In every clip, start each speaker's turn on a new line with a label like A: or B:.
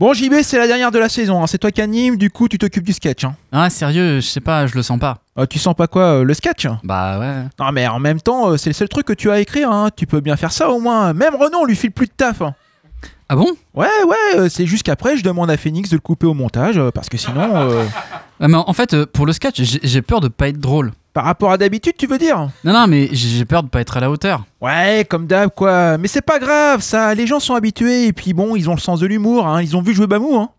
A: Bon, JB, c'est la dernière de la saison. hein. C'est toi qui anime, du coup, tu t'occupes du sketch. hein.
B: Ah, sérieux, je sais pas, je le sens pas.
A: Euh, tu sens pas quoi euh, Le sketch?
B: Bah ouais.
A: Non, mais en même temps, euh, c'est le seul truc que tu as à écrire. hein. Tu peux bien faire ça au moins. Même Renaud, on lui file plus de taf. hein.
B: Ah bon?
A: Ouais, ouais, c'est juste qu'après, je demande à Phoenix de le couper au montage, parce que sinon, euh,
B: Ah, mais en fait, pour le sketch, j'ai peur de pas être drôle.
A: Par rapport à d'habitude, tu veux dire
B: Non, non, mais j'ai peur de pas être à la hauteur.
A: Ouais, comme d'hab, quoi. Mais c'est pas grave, ça. Les gens sont habitués, et puis bon, ils ont le sens de l'humour, hein. Ils ont vu jouer Bamou, hein.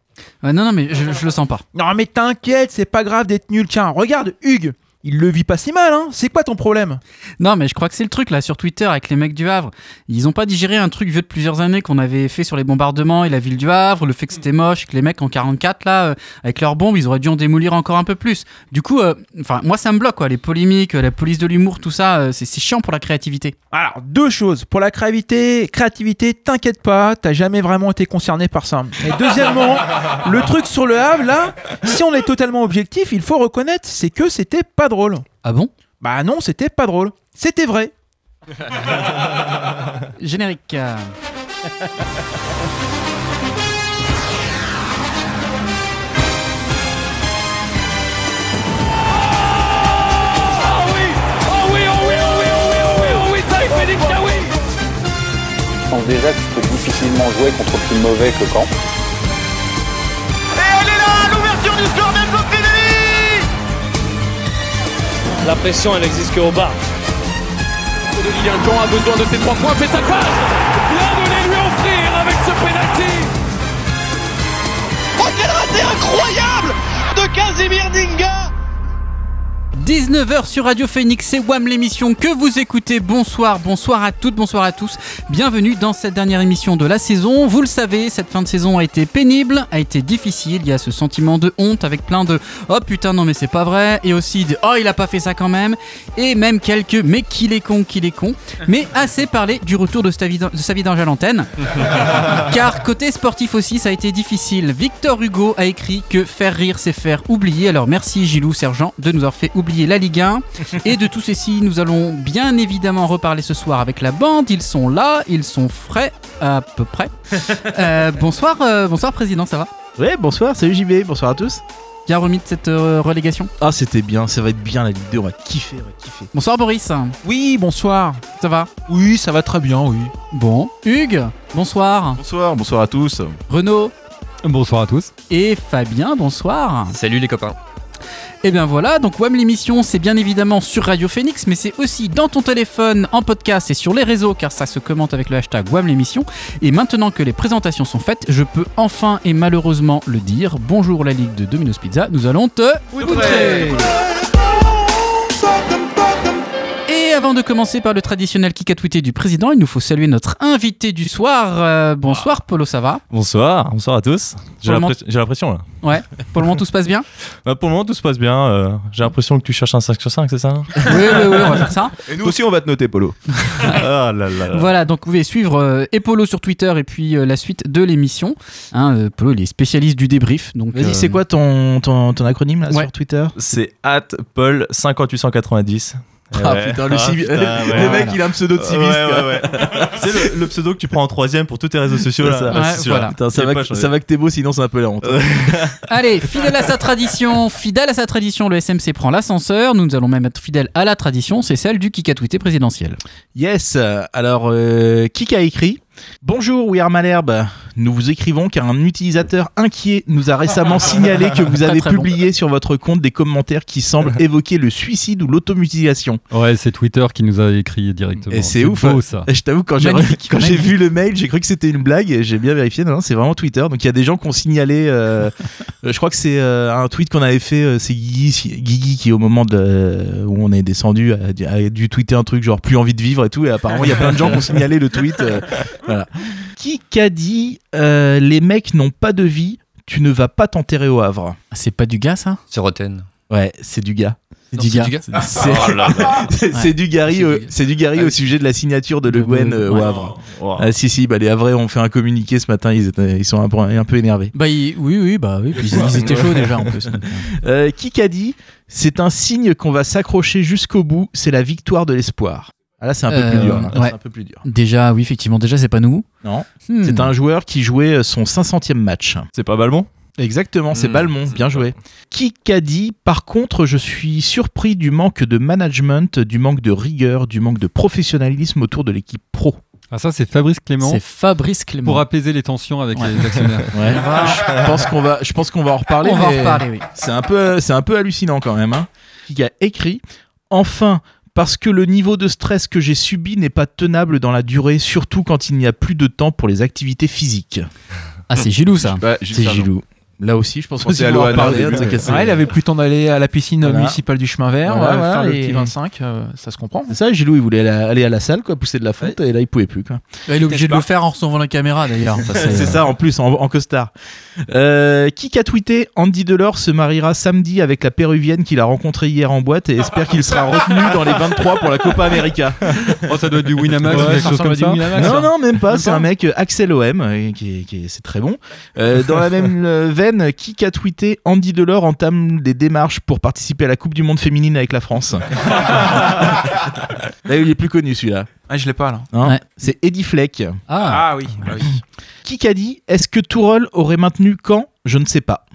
B: Ouais, non, non, mais je, je le sens pas.
A: Non, mais t'inquiète, c'est pas grave d'être nul. Tiens, regarde, Hugues. Il le vit pas si mal, hein. C'est quoi ton problème?
B: Non, mais je crois que c'est le truc là sur Twitter avec les mecs du Havre. Ils ont pas digéré un truc vieux de plusieurs années qu'on avait fait sur les bombardements et la ville du Havre, le fait que c'était moche, que les mecs en 44 là, euh, avec leurs bombes, ils auraient dû en démolir encore un peu plus. Du coup, euh, enfin, moi ça me bloque quoi, les polémiques, la police de l'humour, tout ça, euh, c'est c'est chiant pour la créativité.
A: Alors, deux choses. Pour la créativité, créativité, t'inquiète pas, t'as jamais vraiment été concerné par ça. Et deuxièmement, le truc sur le Havre, là, si on est totalement objectif, il faut reconnaître, c'est que c'était pas drôle.
B: Ah bon?
A: Bah non, c'était pas drôle. C'était vrai.
B: Générique.
C: Je pense déjà que je peux difficilement jouer contre plus mauvais que Caen.
D: La pression, elle existe qu'au bas. De Lilian Jean a besoin de ses trois points, fait sa passe. Bien de les lui offrir avec ce penalty.
E: Oh quel raté incroyable de Casimir Dinga
B: 19h sur Radio Phoenix, c'est WAM l'émission que vous écoutez. Bonsoir, bonsoir à toutes, bonsoir à tous. Bienvenue dans cette dernière émission de la saison. Vous le savez, cette fin de saison a été pénible, a été difficile. Il y a ce sentiment de honte avec plein de oh putain, non mais c'est pas vrai. Et aussi de oh il a pas fait ça quand même. Et même quelques mais qu'il est con, qu'il est con. Mais assez parlé du retour de sa vie d'ange à l'antenne. Car côté sportif aussi, ça a été difficile. Victor Hugo a écrit que faire rire, c'est faire oublier. Alors merci Gilou Sergent de nous avoir fait oublier la Ligue 1. Et de tout ceci, nous allons bien évidemment reparler ce soir avec la bande. Ils sont là, ils sont frais à peu près. Euh, bonsoir, euh, bonsoir Président, ça va?
F: Ouais, bonsoir, salut JB, bonsoir à tous.
B: Bien remis de cette euh, relégation?
F: Ah, c'était bien, ça va être bien la Ligue 2, on va kiffer, on va kiffer.
B: Bonsoir Boris,
A: Oui, bonsoir.
B: ça va?
A: Oui, ça va très bien, oui.
B: Bon. Hugues, bonsoir.
G: Bonsoir, bonsoir à tous.
B: Renaud
H: Bonsoir à tous.
B: et Fabien, bonsoir.
H: Salut les copains.
B: Et bien voilà, donc WAM l'émission, c'est bien évidemment sur Radio Phoenix, mais c'est aussi dans ton téléphone, en podcast et sur les réseaux, car ça se commente avec le hashtag WAM l'émission. Et maintenant que les présentations sont faites, je peux enfin et malheureusement le dire. Bonjour la Ligue de Domino's Pizza, nous allons te outrer. Et avant de commencer par le traditionnel kick à tweeter du président, il nous faut saluer notre invité du soir. Euh, bonsoir Polo, ça va?
G: Bonsoir, bonsoir à tous. J'ai l'impression là.
B: Ouais, pour le moment tout se passe bien?
G: Bah, pour le moment tout se passe bien. euh, J'ai l'impression que tu cherches un 5 sur 5, c'est ça
B: Oui, oui, oui, on va faire ça.
G: Et nous aussi on va te noter, Polo. ah là là là.
B: Voilà, donc vous pouvez suivre euh, Epolo sur Twitter et puis euh, la suite de l'émission. Hein, euh, Polo, il est spécialiste du débrief. Donc,
F: Vas-y,
B: euh,
F: c'est quoi ton, ton, ton acronyme là
B: Ouais.
F: sur Twitter?
G: C'est at Paul 5890.
F: Ah
G: Ouais.
F: putain, le,
G: Ah,
F: civi-
G: putain, ouais.
F: le mec il a un pseudo de civiste.
G: ouais,
F: quoi.
G: ouais. c'est le, le pseudo que tu prends en troisième pour tous tes réseaux sociaux là.
F: Ça.
G: Ouais,
B: Ouais,
G: c'est celui-là.
B: voilà.
F: Putain, ça
G: J'ai
F: va, que,
G: changé.
F: ça va que t'es beau, sinon c'est un peu la honte.
B: Allez, fidèle à sa tradition, fidèle à sa tradition, le SMC prend l'ascenseur. Nous allons même être fidèles à la tradition, c'est celle du kick à tweeter présidentiel.
F: Yes, alors euh, qui a écrit Bonjour We Are Malherbe, nous vous écrivons car un utilisateur inquiet nous a récemment signalé que vous avez
B: bon.
F: publié sur votre compte des commentaires qui semblent évoquer le suicide ou l'automutilation.
H: Ouais, c'est Twitter qui nous a écrit directement.
F: Et c'est ouf. hein.
H: beau ça.
F: Et je t'avoue, quand j'ai vu le mail, j'ai cru que c'était une blague. et J'ai bien vérifié. Non, non, c'est vraiment Twitter. Donc il y a des gens qui ont signalé. euh, euh, je crois que c'est euh, un tweet qu'on avait fait. euh, c'est Guigui, Guigui qui, au moment de, euh, où on est descendu, a, a dû tweeter un truc genre plus envie de vivre et tout. Et apparemment, il y a plein de gens qui ont signalé le tweet. euh, voilà. Qui qu'a dit euh, les mecs n'ont pas de vie, tu ne vas pas t'enterrer au Havre?
B: Ah, C'est pas du gars, ça?
I: C'est Roten.
F: Ouais, c'est du gars.
B: C'est du gars.
F: C'est
G: Oh
F: c'est- du Gary,
I: C'est
F: au-
I: du-
F: c'est du Gary au sujet de la signature de Le Guen euh, au. Havre.
G: Oh.
F: Ah si si bah les Havrais ont fait un communiqué ce matin ils, étaient, ils sont un peu, un peu énervés.
B: Bah oui, oui, bah oui, puis ils, ils étaient chauds déjà en plus.
F: Euh, qui qu'a dit c'est un signe qu'on va s'accrocher jusqu'au bout c'est la victoire de l'espoir. Ah là, c'est un peu
B: Euh,
F: plus dur. là.
B: ouais.
F: C'est un peu plus dur.
B: Déjà, oui, effectivement, déjà, c'est pas nous.
F: Non.
B: Hmm.
F: C'est un joueur qui jouait son 500e match.
G: C'est pas Balmont?
F: Exactement, c'est
G: Hmm,
F: Balmont,
G: c'est
F: bien joué. Qui qu'a dit Par contre, je suis surpris du manque de management, du manque de rigueur, du manque de professionnalisme autour de l'équipe pro.
H: Ah, ça, c'est Fabrice Clément
B: C'est Fabrice Clément.
H: pour apaiser les tensions avec
B: Ouais.
H: les actionnaires.
F: Ouais. je pense qu'on va, je pense qu'on va en reparler.
B: On va en reparler, oui.
F: C'est un peu, c'est un peu hallucinant quand même. Hein. Qui a écrit Enfin, parce que le niveau de stress que j'ai subi n'est pas tenable dans la durée, surtout quand il n'y a plus de temps pour les activités physiques.
B: Ah, c'est Gilou, ça.
F: C'est Gilou. Là aussi, je pense qu'on
I: Pensez à Loana
F: hein,
I: ouais.
A: il avait plus le temps d'aller à la piscine
F: Voilà.
A: municipale du chemin vert,
F: Voilà,
A: euh,
F: voilà,
A: faire le
F: et-
A: petit 25, euh, ça se comprend.
F: C'est ça, Gilou, il voulait aller à- aller à la salle, quoi, pousser de la fonte, et là, il pouvait plus, quoi.
B: Il est obligé de
F: pas
B: le faire en recevant la caméra, d'ailleurs. Enfin, c'est-
F: C'est ça, en plus, en, en costard. Euh, qui a tweeté Andy Delors se mariera samedi avec la péruvienne qu'il a rencontrée hier en boîte et espère qu'il sera retenu dans les 23 pour la Copa América.
H: Oh, ça doit être du Winamax
A: Ouais,
H: ou quelque
A: ça
H: chose comme ça.
A: Winamax,
F: Non,
A: ça.
F: non, même pas. C'est un mec, euh, Axel OM, euh, qui, est- qui c'est très bon. Euh, dans la même euh, qui a tweeté Andy Delors entame des démarches pour participer à la Coupe du Monde féminine avec la France. Là, il est plus connu celui-là.
A: Ah, je l'ai pas là.
F: hein.
B: Ouais.
F: C'est Eddie Fleck.
B: Ah,
A: oui.
F: Qui a dit Est-ce que Tourelle aurait maintenu quand? Je ne sais pas.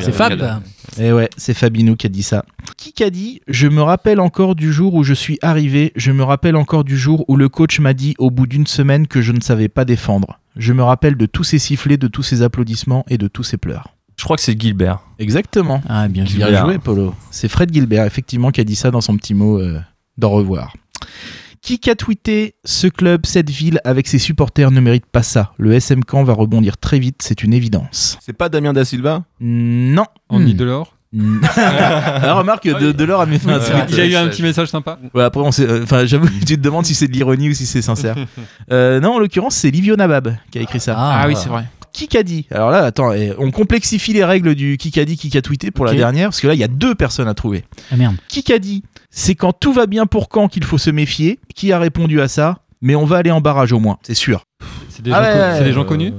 B: c'est Fab.
F: Eh ouais, c'est Fabinou qui a dit ça. Qui a dit Je me rappelle encore du jour où je suis arrivé, je me rappelle encore du jour où le coach m'a dit au bout d'une semaine que je ne savais pas défendre. Je me rappelle de tous ces sifflets, de tous ces applaudissements et de tous ces pleurs.
G: Je crois que c'est Gilbert.
F: Exactement.
B: Ah, bien joué.
F: Bien
G: Gilbert.
F: joué, Polo. C'est Fred Gilbert, effectivement, qui a dit ça dans son petit mot euh, d'au revoir. Qui a tweeté Ce club, cette ville, avec ses supporters ne mérite pas ça. Le SM Camp va rebondir très vite, c'est une évidence.
I: C'est pas Damien Da Silva?
F: Non.
H: Andy
B: Hmm.
H: Delors?
F: Ah, remarque, de, de l'or a mis fait un
G: Ouais.
F: tweet.
H: Il a eu un petit message sympa.
F: Ouais, après, on euh, enfin, j'avoue, tu te demandes si c'est de l'ironie ou si c'est sincère. Euh, non, en l'occurrence, c'est Livio Nabab qui a écrit ça.
B: Ah,
A: Ah, oui, c'est vrai.
F: Kikadi. Alors là, attends, eh, on complexifie les règles du Kikadi qui a tweeté pour la dernière, parce que là, il y a deux personnes à trouver.
B: Ah, merde.
F: Kikadi, c'est quand tout va bien pour quand qu'il faut se méfier. Qui a répondu à ça? Mais on va aller en barrage au moins, c'est sûr.
H: C'est des,
F: Ah
H: gens,
F: ouais,
H: des
F: euh,
H: connus?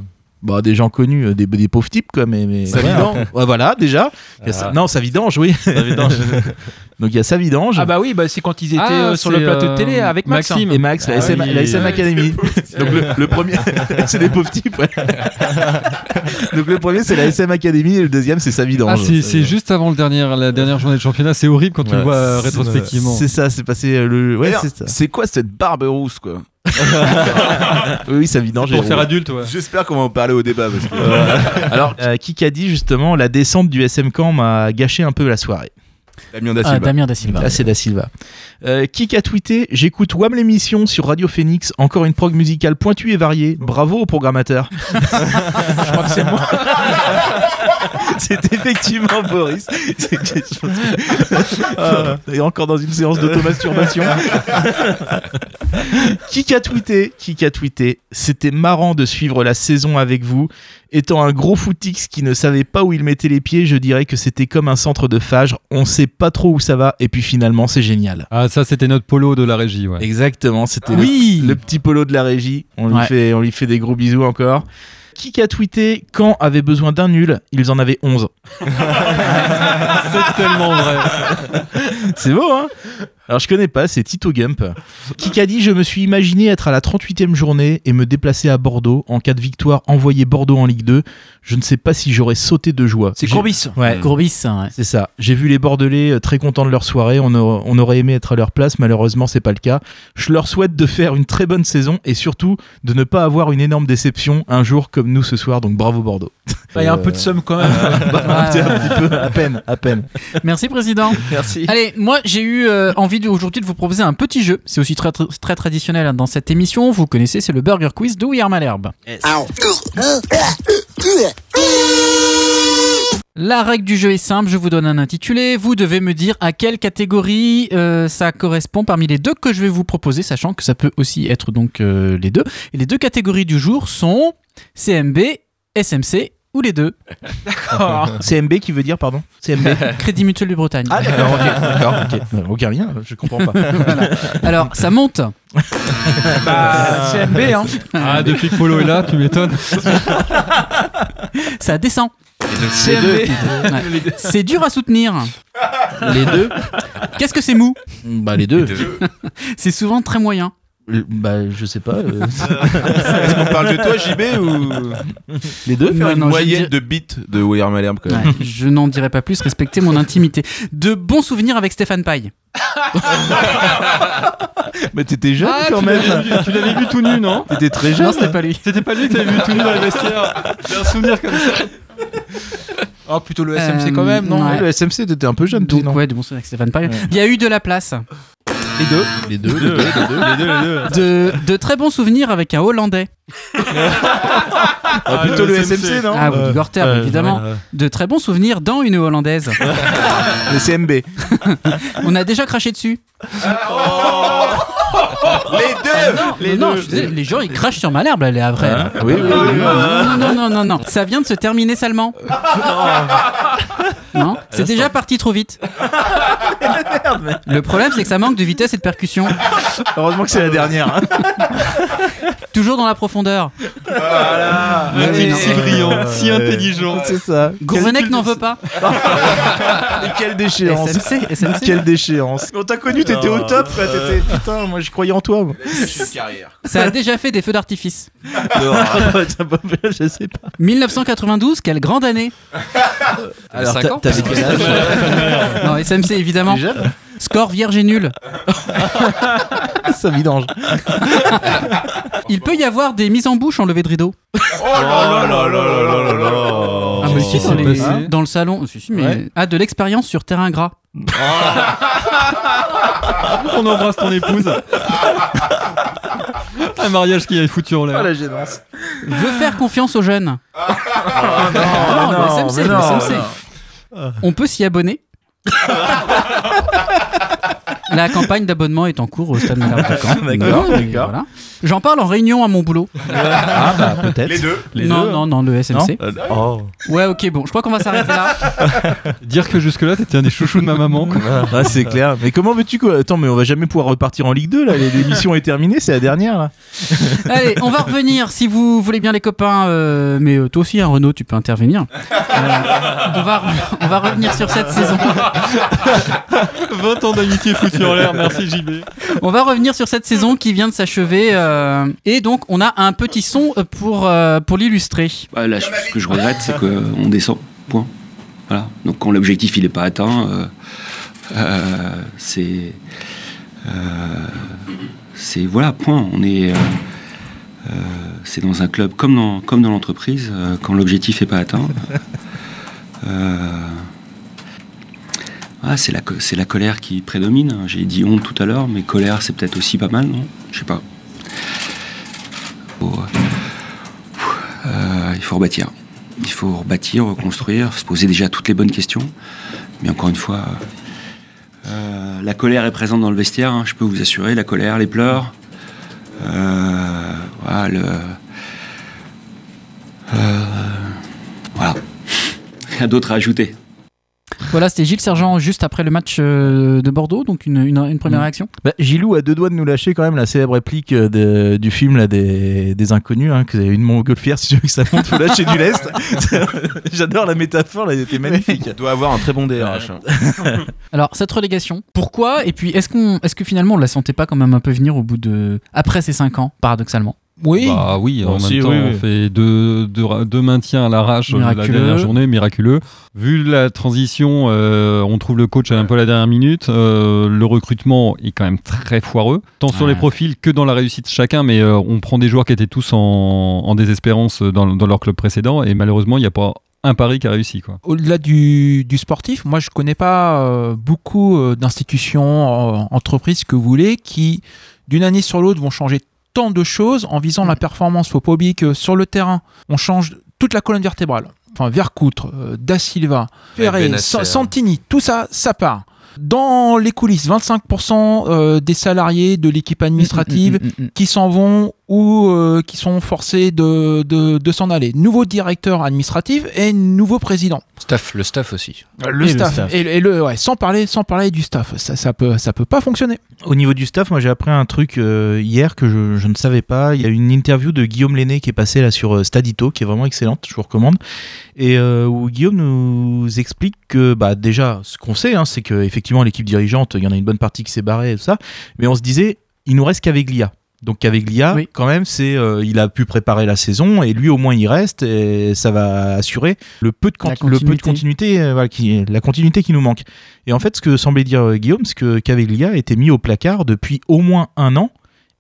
F: Bah, des gens connus, euh, des, des pauvres types, quoi, mais. mais
I: Savidan.
F: Ouais, voilà, déjà. Il y a ça- Non, Savidange, oui.
G: Savidange.
F: Donc il y a Savidange.
A: Ah bah oui, bah, c'est quand ils étaient
H: Ah,
A: euh, sur le plateau de télé
H: euh,
A: avec Max.
H: Maxime.
F: Et Max, la
H: Ah
F: SM,
H: oui.
F: la SM
H: Ouais.
F: Academy. Donc le, le premier, c'est des pauvres types. ouais. Donc le premier c'est la SM Academy et le deuxième c'est Savidange.
H: Ah, c'est juste avant le dernier, la dernière journée de championnat. C'est horrible quand tu le
G: Ouais.
H: vois euh, rétrospectivement.
F: C'est ça, c'est passé euh, le. Ouais, c'est ça.
I: Quoi cette barbe rousse quoi
F: Oui, oui, Savidange.
H: Pour faire adulte, ouais.
I: J'espère qu'on va en parler au débat parce que
F: Alors, euh, qui a dit justement la descente du SM Camp m'a gâché un peu la soirée.
I: Damien Da
B: Ah,
I: Silva.
B: Damien Da Silva.
F: Là, c'est Da Silva. Euh, qui a tweeté J'écoute WAM l'émission sur Radio Phoenix, encore une prog musicale pointue et variée. Bravo au programmateur. Je crois que c'est moi. c'est effectivement Boris. Ah, et encore dans une séance d'automasturbation. qui a tweeté? Qui a tweeté? C'était marrant de suivre la saison avec vous. Étant un gros footix qui ne savait pas où il mettait les pieds, je dirais que c'était comme un centre de Fagre. On sait pas trop où ça va, et puis finalement, c'est génial.
H: Ah, ça, c'était notre polo de la régie, ouais.
F: Exactement, c'était
B: Oui.
F: le, le petit polo de la régie. On lui,
B: Ouais.
F: fait, on lui fait des gros bisous encore. Qui a tweeté Quand avait besoin d'un nul? Ils en avaient 11.
H: C'est tellement vrai.
F: C'est beau, hein? Alors je connais pas, c'est Tito Gump. Qui a dit Je me suis imaginé être à la 38e journée et me déplacer à Bordeaux. En cas de victoire, envoyer Bordeaux en Ligue 2. Je ne sais pas si j'aurais sauté de joie.
A: C'est Courbis.
F: Ouais.
B: Courbis, ouais.
F: C'est ça. J'ai vu les Bordelais euh, très contents de leur soirée. On, aurait- on aurait aimé être à leur place. Malheureusement, c'est pas le cas. Je leur souhaite de faire une très bonne saison et surtout de ne pas avoir une énorme déception un jour comme nous ce soir. Donc bravo Bordeaux.
A: Bah, Il y a un peu de somme quand même.
F: Bah,
B: Ah,
F: un petit- un petit peu, à peine, à peine.
B: Merci, président.
A: Merci.
B: Allez, moi j'ai eu euh, envie aujourd'hui de vous proposer un petit jeu. C'est aussi très, très, très traditionnel hein, dans cette émission. Vous connaissez, c'est le Burger Quiz de We Are Malherbe. La règle du jeu est simple, je vous donne un intitulé, vous devez me dire à quelle catégorie euh, ça correspond parmi les deux que je vais vous proposer, sachant que ça peut aussi être donc euh, les deux. Et les deux catégories du jour sont CMB, SMC ou les deux.
F: CMB qui veut dire, pardon CMB
B: Crédit Mutuel de Bretagne.
F: Ah d'accord, ok, d'accord, ok. Aucun lien, je comprends pas.
B: Alors, ça monte.
A: Bah, CMB, hein.
H: Ah, depuis que Polo est là, tu m'étonnes.
B: Ça descend. Ouais. C'est dur à soutenir.
F: Les deux
B: Qu'est-ce que c'est mou
F: Bah les deux.
B: C'est souvent très moyen.
F: Euh, Bah je sais pas. euh,
I: Est-ce qu'on parle de toi, JB, ou?
F: Les deux.
I: faire
B: Non,
I: une
B: non,
I: moyenne de bits de William Malherbe quand même
B: Ouais, je n'en dirai pas plus, respectez mon intimité. De bons souvenirs avec Stéphane Paille.
F: Mais t'étais jeune
H: Ah,
F: quand même.
H: vu- tu l'avais vu tout nu, non?
F: T'étais très jeune.
B: Non, c'était pas lui.
H: C'était pas lui que t'avais vu tout nu dans les vestiaires. J'ai un souvenir comme ça.
A: Oh, plutôt le
B: Euh,
A: SMC quand même, non?
B: ouais.
F: Le SMC, t'étais un peu jeune,
B: Donc,
F: toi, non
B: ouais, de bons souvenirs avec Stéphane Paille.
F: Ouais.
B: Il y a eu de la place.
F: Les deux. Les deux. Les deux. Les deux. Les deux.
B: De, de très bons souvenirs avec un Hollandais.
F: Ah, plutôt le SMC, non
B: Ah, oui, du Gorter,
G: Ouais,
B: évidemment.
G: ouais, ouais.
B: De très bons souvenirs dans une Hollandaise.
F: Le CMB.
B: On a déjà craché dessus.
I: Les deux
B: Non,
F: Les
B: non,
F: deux.
B: je disais, les gens ils crachent sur Malherbe, elle est à vrai.
F: Ah, oui, oui, oui, oui.
B: Non, non, non, non, non. Ça vient de se terminer salement. Non, c'est déjà parti trop vite. Le problème, c'est que ça manque de vitesse et de percussion.
F: Heureusement que c'est la dernière. hein.
B: Toujours dans la profondeur.
H: Un type si brillant, si intelligent.
F: C'est ça.
B: Gourvenec n'en veut pas.
F: Et quelle déchéance.
B: SMC, SMC.
F: Quelle déchance. Quand t'as connu, t'étais au top. T'étais putain, moi je croyais en toi. moi.
I: carrière.
B: Ça a déjà fait des feux d'artifice.
F: Je sais pas.
B: 1992, quelle grande année.
F: Alors,
H: Cinq ans
F: t'avais quel âge
B: Non, SMC évidemment.
F: Déjà
B: Score vierge et nul.
F: Ça vidange.
B: Il peut y avoir des mises en bouche en levée de rideau.
I: Oh là là là là là là là
B: Ah, mais si, dans, les-
H: passé
B: dans le salon. Si, si, mais...
F: Ouais.
B: Ah, de l'expérience sur terrain gras.
H: On embrasse ton épouse. Un mariage qui est foutu en
F: Oh
H: l'air.
F: la gênance.
B: Veut faire confiance aux jeunes.
F: Ah,
B: non, le SMC,
F: mais
B: le
F: non,
B: SMC.
F: non.
B: On peut s'y abonner. La campagne d'abonnement est en cours au Stade Malherbe de Caen.
F: D'accord,
B: Ouais,
F: d'accord.
B: voilà. J'en parle en réunion à mon boulot.
F: Ah bah peut-être.
I: Les deux
B: non, non, non, le SMC.
G: Oh.
B: Ouais, ok, bon, je crois qu'on va s'arrêter là.
H: Dire que jusque-là, t'étais un des chouchous de ma maman. quoi.
F: Ah, c'est clair. Mais comment veux-tu quoi? Attends, mais on va jamais pouvoir repartir en Ligue 2 là. L'émission est terminée, c'est la dernière là.
B: Allez, on va revenir si vous voulez bien les copains. euh, mais euh, toi aussi, hein, Renaud, tu peux intervenir. Euh, on, va, on va revenir sur cette saison.
H: 20 ans d'amitié foutu en l'air, merci JB.
B: On va revenir sur cette saison qui vient de s'achever. Euh, et donc, on a un petit son pour, euh, pour l'illustrer.
J: Bah, là, ce que je regrette, c'est qu'on descend. Point. Voilà. Donc quand l'objectif il n'est pas atteint, euh, euh, c'est, euh, c'est voilà, point. On est, euh, euh, c'est dans un club comme dans comme dans l'entreprise. euh, quand l'objectif n'est pas atteint, euh, ah, c'est la la colère qui prédomine. J'ai dit honte tout à l'heure, mais colère c'est peut-être aussi pas mal, non? Je sais pas. Euh, il faut rebâtir. Il faut rebâtir, reconstruire, se poser déjà toutes les bonnes questions. Mais encore une fois, euh, la colère est présente dans le vestiaire, hein, je peux vous assurer, la colère, les pleurs. Euh, voilà, le- voilà. Rien d'autre à ajouter.
B: Voilà, c'était Gilles Sergent juste après le match euh, de Bordeaux. Donc, une, une- une première
F: Mm.
B: réaction.
F: Bah, Gilou a deux doigts de nous lâcher quand même la célèbre réplique euh, de- du film là, des, des inconnus. Hein, que vous avez une montgolfière, si tu veux que ça monte, faut lâcher du lest. J'adore la métaphore, là, elle était magnifique.
I: Il doit avoir un très bon DRH. hein.
B: Alors, cette relégation, pourquoi? Et puis, est-ce qu'on, est-ce que finalement, on la sentait pas quand même un peu venir au bout de. Après ces 5 ans, paradoxalement?
A: Oui.
H: Bah oui, en même temps,
G: oui,
H: on fait deux, deux, deux maintiens à l'arrache euh, la dernière journée, miraculeux. Vu la transition, euh, on trouve le coach un peu à la dernière minute. euh, le recrutement est quand même très foireux, tant sur les profils que dans la réussite chacun. Mais euh, on prend des joueurs qui étaient tous en, en désespérance dans, dans leur club précédent, et malheureusement, il n'y a pas un pari qui a réussi.
A: Au-delà du, du sportif, moi je connais pas euh, beaucoup euh, d'institutions, euh, entreprises que vous voulez, qui d'une année sur l'autre vont changer tant de choses en visant la performance. Faut pas oublier que sur le terrain, on change toute la colonne vertébrale. Enfin, Vercoutre, euh, Da Silva, Ferré. Sa- Santini, tout ça, ça part. Dans les coulisses, 25% euh, des salariés de l'équipe administrative
B: Mm, mm, mm, mm.
A: qui s'en vont ou euh, qui sont forcés de, de, de s'en aller. Nouveau directeur administratif et nouveau président.
K: Staff, le staff aussi.
A: Le
F: Et le
A: staff.
F: staff.
A: Et, et le, ouais, sans, parler, sans parler du staff. Ça, ça, peut, ça peut pas fonctionner.
F: Au niveau du staff, moi j'ai appris un truc euh, hier que je, je ne savais pas. Il y a une interview de Guillaume Lenné qui est passée là sur euh, Stadito, qui est vraiment excellente, je vous recommande. Et euh, où Guillaume nous explique que bah, déjà, ce qu'on sait, hein, c'est qu'effectivement l'équipe dirigeante, il y en a une bonne partie qui s'est barrée et tout ça. Mais on se disait, il nous reste qu'Aveglia. Donc qu'Aveglia,
L: Oui.
F: quand même, c'est euh, il a pu préparer la saison et lui au moins il reste et ça va assurer le peu de,
L: La
F: conti- le peu de
L: continuité.
F: euh, voilà, qui, la continuité qui nous manque. Et en fait, ce que semblait dire euh, Guillaume, c'est que Caveglia était mis au placard depuis au moins un an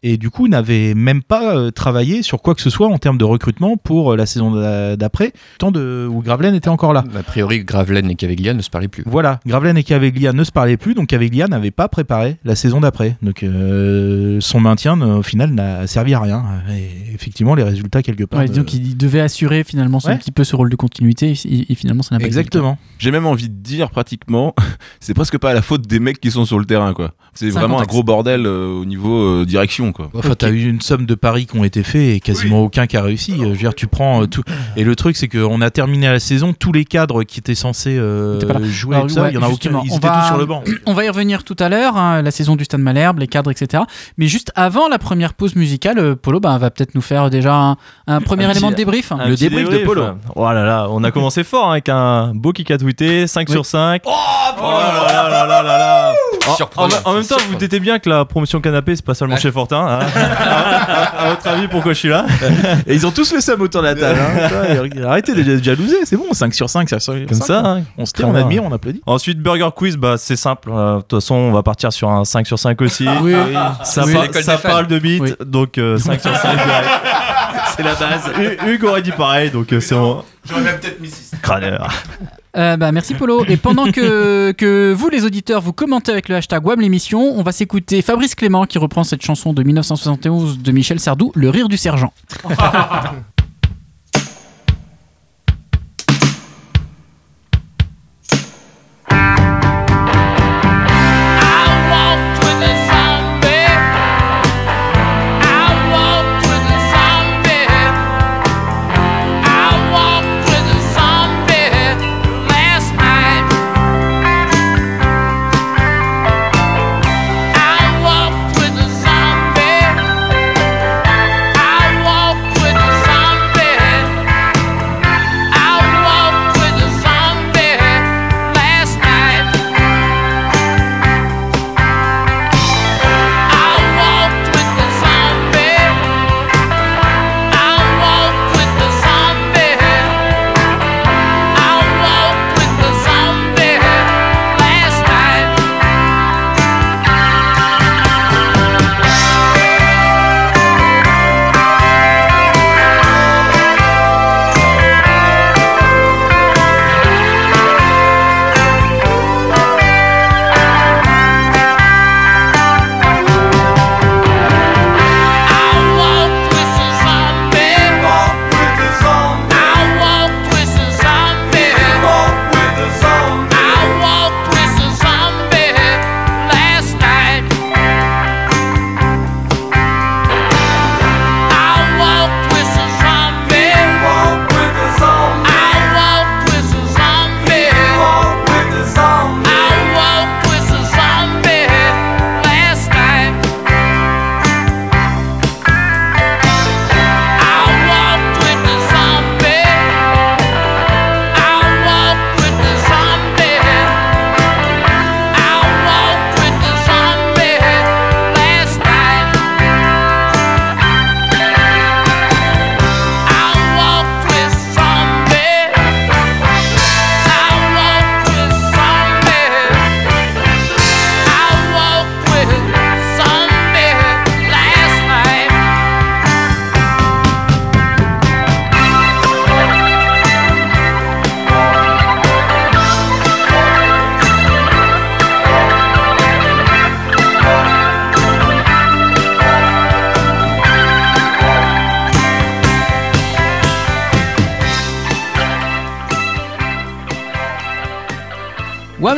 F: et du coup n'avait même pas euh, travaillé sur quoi que ce soit en termes de recrutement pour euh, la saison d'a- d'après, tant de où Gravelaine était encore là.
K: A priori, Gravelaine et Caveglia ne se parlaient plus.
F: Voilà, Gravelaine et Caveglia ne se parlaient plus, donc Caveglia n'avait pas préparé la saison d'après. Donc euh, son maintien, euh, au final, n'a servi à rien. Et effectivement, les résultats quelque part.
L: Ouais,
F: de-
L: donc il devait assurer finalement
F: Ouais.
L: petit peu ce rôle de continuité et, et finalement ça n'a pas.
F: Exactement.
M: J'ai même envie de dire pratiquement, c'est presque pas la faute des mecs qui sont sur le terrain, quoi. C'est
L: un
M: vraiment un, gros bordel euh, au niveau euh, direction, quoi.
F: Enfin, t'as eu une somme de paris qui ont été faits et quasiment aucun qui a réussi. Euh, Je veux dire, tu prends euh, tout. Et le truc, c'est qu'on a terminé la saison, tous les cadres qui étaient censés euh, jouer
L: Alors,
F: ça,
L: ouais,
F: il y en a aucun.
L: justement,
F: Ils
L: on
F: étaient
L: va-
F: tous sur le banc.
L: On va y revenir tout à l'heure, hein, la saison du Stade Malherbe, les cadres, etc. Mais juste avant la première pause musicale, Polo bah, va peut-être nous faire déjà un, un premier
G: Un
L: élément
G: petit-
L: de débrief.
G: Un petit Oh là là, on a commencé fort hein, avec un beau kick à tweeter, 5
L: Oui.
G: sur 5. Oh, là là là là là là. En- En, en même temps, vous doutez bien que la promotion canapé, c'est pas seulement
K: Ouais.
G: chez Fortin. hein. à, à votre avis, pourquoi je suis là
F: Et ils ont tous le seum autour de la table. hein. Arrêtez de jalouser, c'est bon, 5 sur 5, 5 sur 5.
G: Comme ça. hein.
F: On se
G: Très
F: on admire, on applaudit.
G: Ensuite, Burger Quiz, bah, c'est simple. Euh, De toute façon, on va partir sur un 5 sur 5 aussi.
L: Oui.
G: Ça,
L: Oui.
G: par- ça parle de beat,
L: Oui.
G: donc euh, 5 sur 5 direct.
F: C'est la base.
G: Hu- Hugues aurait dit pareil, donc euh, c'est en
N: J'aurais même peut-être mis 6.
G: crâneur.
L: Euh, bah, merci Polo. Et pendant que, que vous, les auditeurs, vous commentez avec le hashtag WAM l'émission, on va s'écouter Fabrice Clément qui reprend cette chanson de 1971 de Michel Sardou, Le rire du sergent.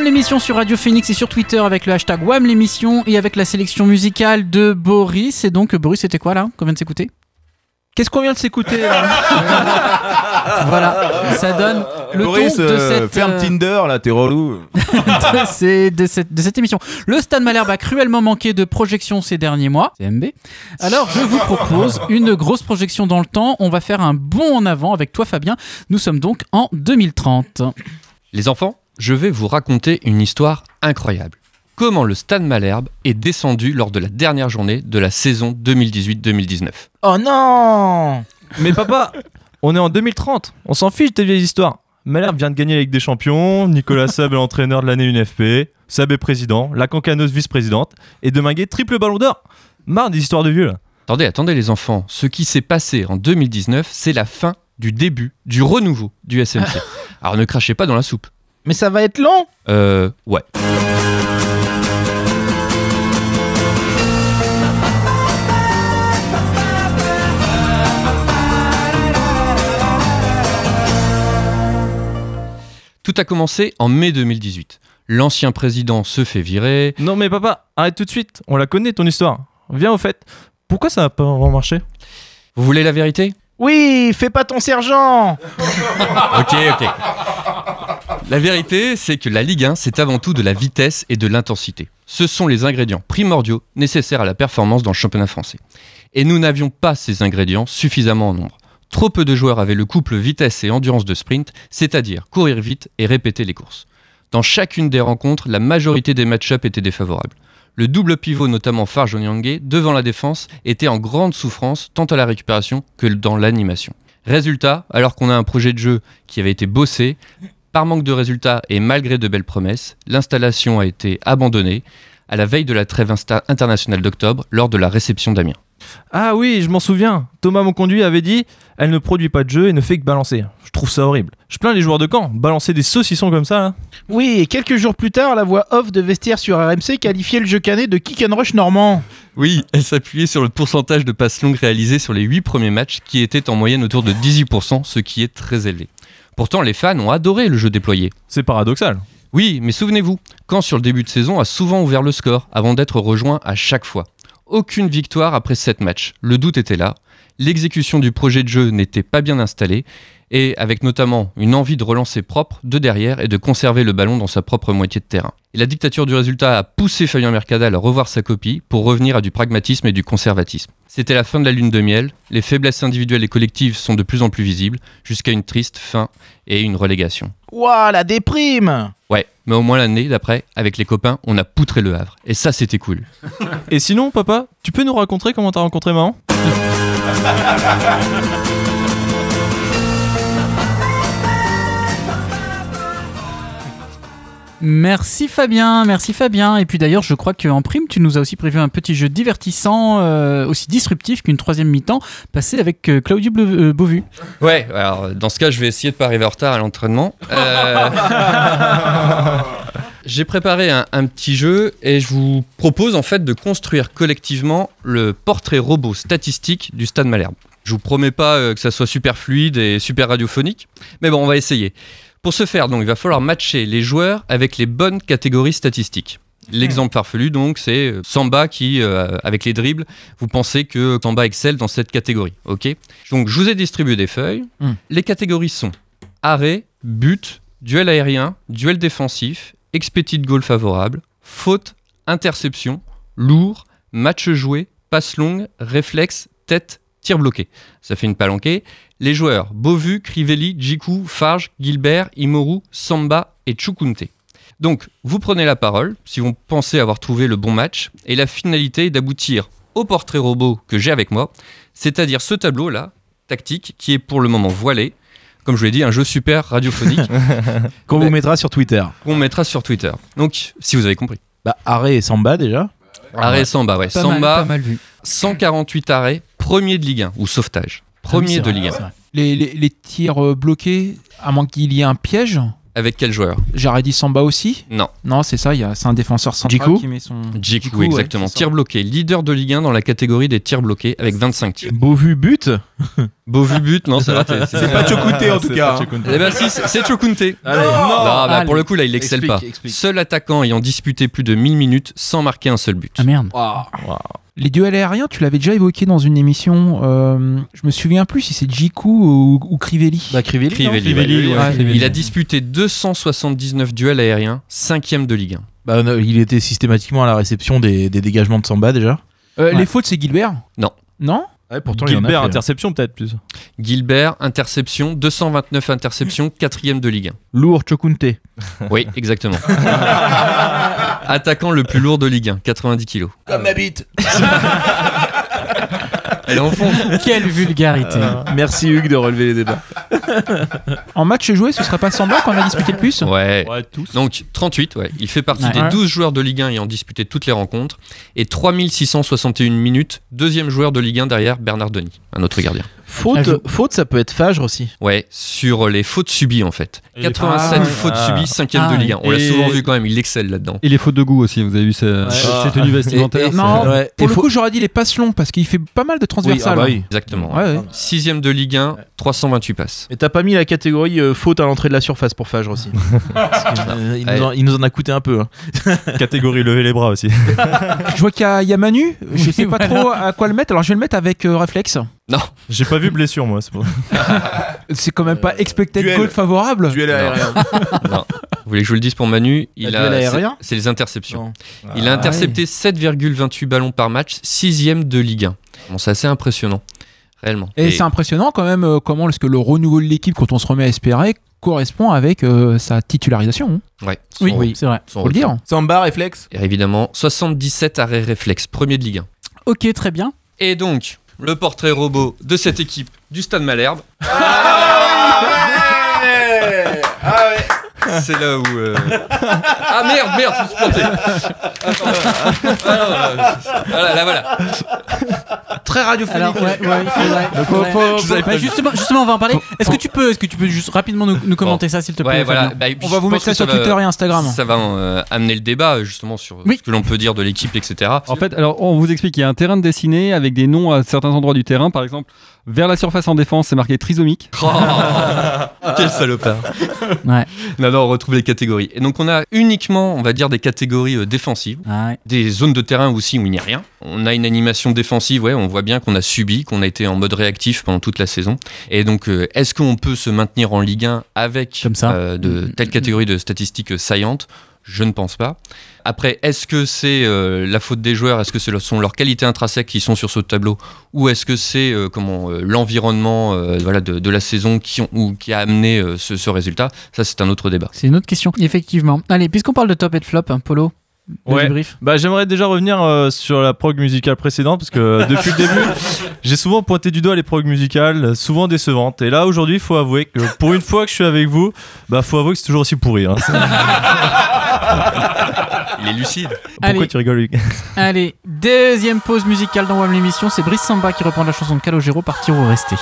L: l'émission sur Radio Phoenix et sur Twitter avec le hashtag WAM l'émission et avec la sélection musicale de Boris. Et donc, Boris, c'était quoi là qu'on vient de s'écouter?
A: Qu'est-ce qu'on vient de s'écouter là?
B: Voilà, ça donne le
M: Boris,
B: ton de
M: euh,
B: cette,
M: ferme
B: euh,
M: Tinder, là, t'es relou.
B: de, ces- de cette, de cette émission. Le Stade Malherbe a cruellement manqué de projection ces derniers mois. CMB. Alors, je vous propose une grosse projection dans le temps. On va faire un bond en avant avec toi, Fabien. Nous sommes donc en 2030.
K: Les enfants, je vais vous raconter une histoire incroyable. Comment le Stade Malherbe est descendu lors de la dernière journée de la saison 2018-2019.
F: Oh non
G: Mais papa, on est en 2030. On s'en fiche de tes vieilles histoires. Malherbe vient de gagner la Ligue des Champions. Nicolas Sab est l'entraîneur de l'année UNFP. Sab est président. La Cancaneuse vice-présidente. Et Deminguet triple ballon d'or. Marre des histoires de vieux là.
K: Attendez, attendez les enfants. Ce qui s'est passé en 2019, c'est la fin du début, du renouveau du SMC. Alors ne crachez pas dans la soupe.
F: Mais ça va être long
K: Euh, ouais. Tout a commencé en mai 2018. L'ancien président se fait virer.
G: Non mais papa, arrête tout de suite. On la connaît ton histoire. Viens au fait. Pourquoi ça n'a pas vraiment marché?
K: Vous voulez la vérité?
F: Oui, fais pas ton sergent
K: Ok, ok. La vérité, c'est que la Ligue 1, c'est avant tout de la vitesse et de l'intensité. Ce sont les ingrédients primordiaux nécessaires à la performance dans le championnat français. Et nous n'avions pas ces ingrédients suffisamment en nombre. Trop peu de joueurs avaient le couple vitesse et endurance de sprint, c'est-à-dire courir vite et répéter les courses. Dans chacune des rencontres, la majorité des match-ups étaient défavorables. Le double pivot, notamment Farge Onyangé, devant la défense, était en grande souffrance tant à la récupération que dans l'animation. Résultat, alors qu'on a un projet de jeu qui avait été bossé, par manque de résultats et malgré de belles promesses, l'installation a été abandonnée à la veille de la trêve internationale d'octobre lors de la réception d'Amiens.
G: Ah oui, je m'en souviens. Thomas Monconduit avait dit Elle ne produit pas de jeu et ne fait que balancer. Je trouve ça horrible. Je plains les joueurs de camp. Balancer des saucissons comme ça là.
F: Oui, et quelques jours plus tard, la voix off de Vestiaire sur RMC qualifiait le jeu canet de kick and rush normand.
K: Oui, elle s'appuyait sur le pourcentage de passes longues réalisées sur les 8 premiers matchs qui était en moyenne autour de 18%, ce qui est très élevé. Pourtant, les fans ont adoré le jeu déployé.
G: C'est paradoxal.
K: Oui, mais souvenez-vous, quand sur le début de saison a souvent ouvert le score avant d'être rejoint à chaque fois. Aucune victoire après 7 matchs. Le doute était là. L'exécution du projet de jeu n'était pas bien installée et avec notamment une envie de relancer propre de derrière et de conserver le ballon dans sa propre moitié de terrain. Et la dictature du résultat a poussé Fabien Mercadal à revoir sa copie pour revenir à du pragmatisme et du conservatisme. C'était la fin de la lune de miel, les faiblesses individuelles et collectives sont de plus en plus visibles, jusqu'à une triste fin et une relégation.
F: Ouah, la déprime
K: Ouais, mais au moins l'année d'après, avec les copains, on a poutré le Havre. Et ça, c'était cool.
G: Et sinon, papa, tu peux nous raconter comment t'as rencontré maman
B: Merci Fabien, merci Fabien. Et puis d'ailleurs, je crois qu'en prime, tu nous as aussi prévu un petit jeu divertissant, euh, aussi disruptif qu'une troisième mi-temps, passé avec euh, Claudio Bleu- euh, Beauvu.
K: Ouais, alors dans ce cas, je vais essayer de pas arriver en retard à l'entraînement. J'ai préparé un, un petit jeu et je vous propose en fait de construire collectivement le portrait robot statistique du Stade Malherbe. Je vous promets pas euh, que ça soit super fluide et super radiophonique, mais bon, on va essayer. Pour ce faire, donc, il va falloir matcher les joueurs avec les bonnes catégories statistiques. L'exemple farfelu, donc, c'est euh, Samba qui, euh, avec les dribbles, vous pensez que Samba excelle dans cette catégorie. Ok? Donc, je vous ai distribué des feuilles.
A: Hmm.
K: Les catégories sont arrêt, but, duel aérien, duel défensif, expected goal favorable, faute, interception, lourd, match joué, passe longue, réflexe, tête, tir bloqué. Ça fait une palanquée. Les joueurs Bovu, Crivelli, Djikou, Farge, Gilbert, Imoru, Samba et Chukunte. Donc, vous prenez la parole si vous pensez avoir trouvé le bon match, et la finalité est d'aboutir au portrait robot que j'ai avec moi, c'est-à-dire ce tableau-là, tactique, qui est pour le moment voilé. Comme je vous l'ai dit, un jeu super radiophonique
F: Qu'on vous mettra sur Twitter.
K: qu'on mettra sur Twitter. Donc, si vous avez compris.
F: Bah, arrêt et Samba déjà.
K: Arrêt Samba, ouais.
B: Pas mal,
K: Samba,
B: pas mal vu.
K: 148 arrêts, premier de Ligue 1, ou sauvetage. Premier
A: c'est
K: de
A: vrai,
K: Ligue 1.
A: c'est vrai. Les, les- les tirs euh, bloqués, à moins qu'il y ait un piège.
K: Avec quel joueur?
A: J'aurais dit Samba aussi?
K: Non.
A: Non, c'est ça, il y a- c'est un défenseur central qui met son. Ouais,
K: exactement.
A: ça.
K: tir bloqué, leader de Ligue 1 dans la catégorie des tirs bloqués avec 25 tirs.
F: Beauvu but?
K: Beau vu but, non, c'est raté.
M: C'est pas Chokunte en tout cas. hein.
K: Eh ben si, c'est Chokunte.
M: Allez,
K: Non, bah, pour le coup, là, il excelle
M: Explique,
K: pas.
M: explique.
K: Seul attaquant ayant disputé plus de 1000 minutes sans marquer un seul but.
B: Ah merde.
A: Les duels aériens, tu l'avais déjà évoqué dans une émission. euh, je me souviens plus si c'est Jiku ou, ou Crivelli.
F: Bah, Crivelli.
K: Crivelli,
H: Crivelli,
K: ouais.
H: ouais, Crivelli.
K: Il a disputé 279 duels aériens, cinquième de Ligue 1.
F: Bah, non, il était systématiquement à la réception des, des dégagements de Samba déjà.
A: Euh,
B: Ouais.
A: Les fautes, c'est Gilbert?
K: Non.
A: Non?
F: Ouais, pourtant
G: Gilbert,
F: hein.
G: interception peut-être plus.
K: Gilbert, interception, 229 interceptions, quatrième de Ligue
F: Lourd Chokunte.
K: 1. Oui, exactement. Attaquant le plus lourd de Ligue 1, 90 kilos.
M: Comme ma bite.
K: Elle est en fond.
B: Quelle vulgarité.
F: Merci Hugues de relever les débats.
A: En match joué, ce serait pas Samba qu'on a disputé le plus
K: Ouais.
G: Ouais, tous.
K: Donc 38, ouais. Il fait partie
B: Ouais.
K: des
A: Ouais.
K: 12 joueurs de Ligue 1 ayant disputé toutes les rencontres. Et 3661 minutes, deuxième joueur de Ligue 1 derrière Bernard Denis, un autre gardien.
F: Faute, faute, ça peut être Fagre aussi.
K: Ouais, sur les fautes subies en fait.
G: Et les-
K: 87
A: Ah,
K: fautes
G: ah.
K: subies, cinquième
B: Ah,
K: de Ligue 1. On l'a souvent vu quand même, il excelle là-dedans.
H: Et les fautes de goût aussi, vous avez vu tenues vestimentaires.
F: Et-
H: c'est-
A: Non,
F: Ouais.
A: pour
F: Et
A: le
F: faut-
A: coup, j'aurais dit les passes longues parce qu'il fait pas mal de
F: Oui,
A: transversales.
F: ah bah oui.
K: Exactement.
A: Ouais, ouais.
K: Sixième de Ligue 1, 328 passes.
F: Et t'as pas mis la catégorie euh, faute à l'entrée de la surface pour Fagre aussi. Parce que, euh, il, nous en, il nous en a coûté un peu. hein.
G: Catégorie lever les bras aussi.
A: Je vois qu'il y, a- il y a Manu, je sais pas trop à quoi le mettre, alors je vais le mettre avec euh, réflexe.
G: J'ai pas vu blessure moi. c'est pour-
A: quand même pas expected
M: duel.
A: goal favorable.
M: Duel aérien.
K: non. Vous voulez que je vous le dise pour Manu il
F: La
K: a,
F: duel
K: c'est-
F: aérien
K: C'est les interceptions.
F: Non.
K: Il a intercepté 7,28 ballons par match, sixième de Ligue 1. Bon, c'est assez impressionnant, réellement.
A: Et, c'est impressionnant quand même euh, comment est-ce que le renouveau de l'équipe, quand on se remet à espérer, correspond avec euh, sa titularisation. hein.
K: Ouais,
B: Oui,
K: son-
B: c'est vrai.
A: Faut le dire.
M: Samba, réflexe.
K: Et évidemment, 77 arrêts réflexes, premier de Ligue 1.
B: Ok, très bien.
K: Et donc, le portrait robot de cette équipe du Stade Malherbe. C'est là où. euh, Ah merde, merde, je me suis planté. Attends. Ah, non, là, voilà, là, voilà.
A: Très radiophonique.
B: Alors, ouais, ouais, il faudrait- il faudrait-
K: Je vous avais
B: Bah,
K: pas-
B: justement, justement, on va en parler. Est-ce que tu peux, est-ce que tu peux juste rapidement nous, nous commenter ça, s'il te plaît
K: Ouais, voilà.
B: Fabien
K: Bah,
A: On
K: je
A: va vous
K: pense
A: mettre ça
K: que
A: sur
K: va-
A: Twitter et Instagram.
K: Ça va euh, amener le débat justement sur
B: Oui.
K: ce que l'on peut dire de l'équipe, etc.
H: En fait, alors on vous explique, il y a un terrain de dessiné avec des noms à certains endroits du terrain. Par exemple, vers la surface en défense, c'est marqué trisomique.
K: Oh, quel salopard.
B: Ouais.
K: Non, non, on retrouve les catégories. Et donc, on a uniquement, on va dire, des catégories euh, défensives,
B: Ah ouais.
K: des zones de terrain aussi où il n'y a rien. On a une animation défensive, ouais, on voit bien qu'on a subi, qu'on a été en mode réactif pendant toute la saison. Et donc, euh, est-ce qu'on peut se maintenir en Ligue 1 avec
B: Comme ça.
K: euh, de telles catégories de statistiques saillantes? Je ne pense pas. Après, est-ce que c'est euh, la faute des joueurs? Est-ce que ce sont leurs qualités intrinsèques qui sont sur ce tableau? Ou est-ce que c'est euh, comment euh, l'environnement euh, voilà, de, de la saison qui, ont- ou qui a amené euh, ce, ce résultat? Ça, c'est un autre débat.
B: C'est une autre question. Effectivement. Allez, puisqu'on parle de top et de flop, hein, Polo. le
G: Ouais. Bah j'aimerais déjà revenir euh, sur la prog musicale précédente parce que euh, depuis le début j'ai souvent pointé du doigt les prog musicales souvent décevantes et là aujourd'hui faut avouer que pour une fois que je suis avec vous bah faut avouer que c'est toujours aussi pourri hein.
K: Il est lucide.
G: Pourquoi
B: Allez.
G: tu rigoles Luc?
B: Allez, deuxième pause musicale dans WAM l'émission. C'est Brice Samba qui reprend la chanson de Calogero par Tiro Resté.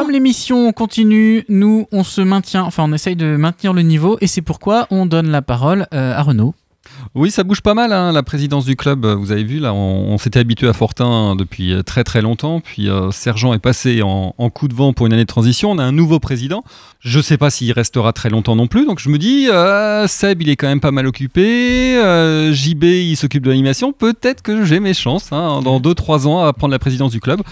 B: WAM l'émission continue, nous on se maintient, enfin on essaye de maintenir le niveau et c'est pourquoi on donne la parole euh, à Renaud.
H: Oui, ça bouge pas mal, hein, la présidence du club. Vous avez vu, là, on, on s'était habitué à Fortin depuis euh, très très longtemps. Puis euh, Sergent est passé en, en coup de vent pour une année de transition. On a un nouveau président. Je sais pas s'il restera très longtemps non plus. Donc je me dis, euh, Seb, il est quand même pas mal occupé. euh, JB, il s'occupe de l'animation. Peut-être que j'ai mes chances hein, dans 2-3 ans à prendre la présidence du club.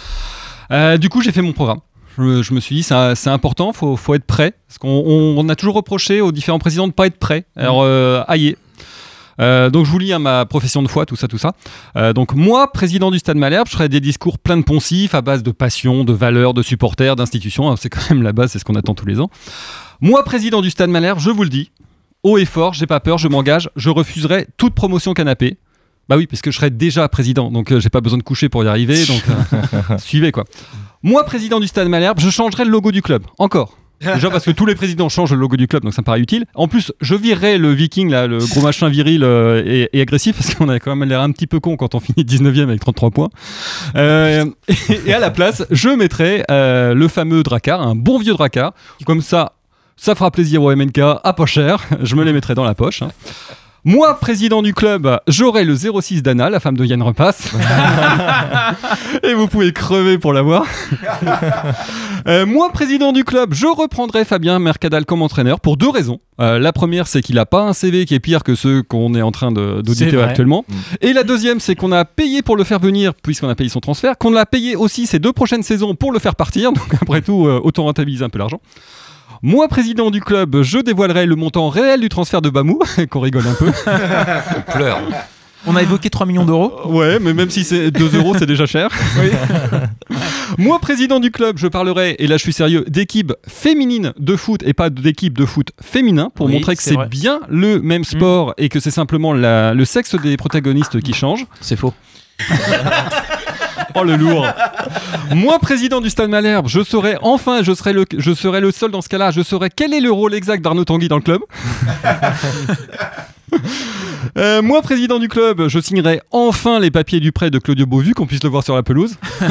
H: Du coup, j'ai fait mon programme. Je, me- je me suis dit, c'est important, faut, faut être prêt. Parce qu'on on- on a toujours reproché aux différents présidents de pas être prêts. Alors, euh, aïe. Euh, donc je vous lis à ma profession de foi, tout ça, tout ça. Euh, donc moi, président du Stade Malherbe, je ferai des discours pleins de poncifs à base de passion, de valeurs, de supporters, d'institutions. C'est quand même la base, c'est ce qu'on attend tous les ans. Moi, président du Stade Malherbe, je vous le dis, haut et fort, j'ai pas peur, je m'engage, je refuserai toute promotion canapé. Bah oui, parce que je serai déjà président, donc euh, j'ai pas besoin de coucher pour y arriver, donc euh, suivez quoi. Moi, président du Stade Malherbe, je changerai le logo du club, encore. Déjà parce que tous les présidents changent le logo du club, donc ça me paraît utile. En plus, je virerai le Viking, là, le gros machin viril euh, et, agressif, parce qu'on a quand même l'air un petit peu con quand on finit 19ème avec 33 points. Euh, et, et à la place, je mettrai euh, le fameux Dracar, un bon vieux Dracar. Comme ça, ça fera plaisir au MNK, à pas cher. Je me les mettrai dans la poche. hein. Moi, président du club, j'aurai le 06 d'Anna, la femme de Yann Repasse. Et vous pouvez crever pour l'avoir. Euh, moi, président du club, je reprendrai Fabien Mercadal comme entraîneur pour deux raisons. Euh, la première, c'est qu'il n'a pas un CV qui est pire que ceux qu'on est en train d'auditer actuellement. Et la deuxième, c'est qu'on a payé pour le faire venir, puisqu'on a payé son transfert, qu'on l'a payé aussi ces deux prochaines saisons pour le faire partir. Donc après tout, euh, autant rentabiliser un peu l'argent. Moi, président du club, je dévoilerai le montant réel du transfert de Bamou, qu'on rigole un peu.
K: pleure.
A: On a évoqué 3 millions d'euros.
H: Ouais, mais même si c'est 2 euros, c'est déjà cher. Moi, président du club, je parlerai, et là je suis sérieux, d'équipe féminine de foot et pas d'équipe de foot féminin pour
A: Oui,
H: montrer que
A: c'est
H: bien le même sport et que c'est simplement la- le sexe des protagonistes qui change.
K: C'est faux.
H: Oh le lourd Moi, président du Stade Malherbe, je saurai enfin, je serai le, je serai le seul dans ce cas-là, je saurai quel est le rôle exact d'Arnaud Tanguy dans le club? Euh, moi, président du club, je signerai enfin les papiers du prêt de Claudio Beauvu, qu'on puisse le voir sur la pelouse.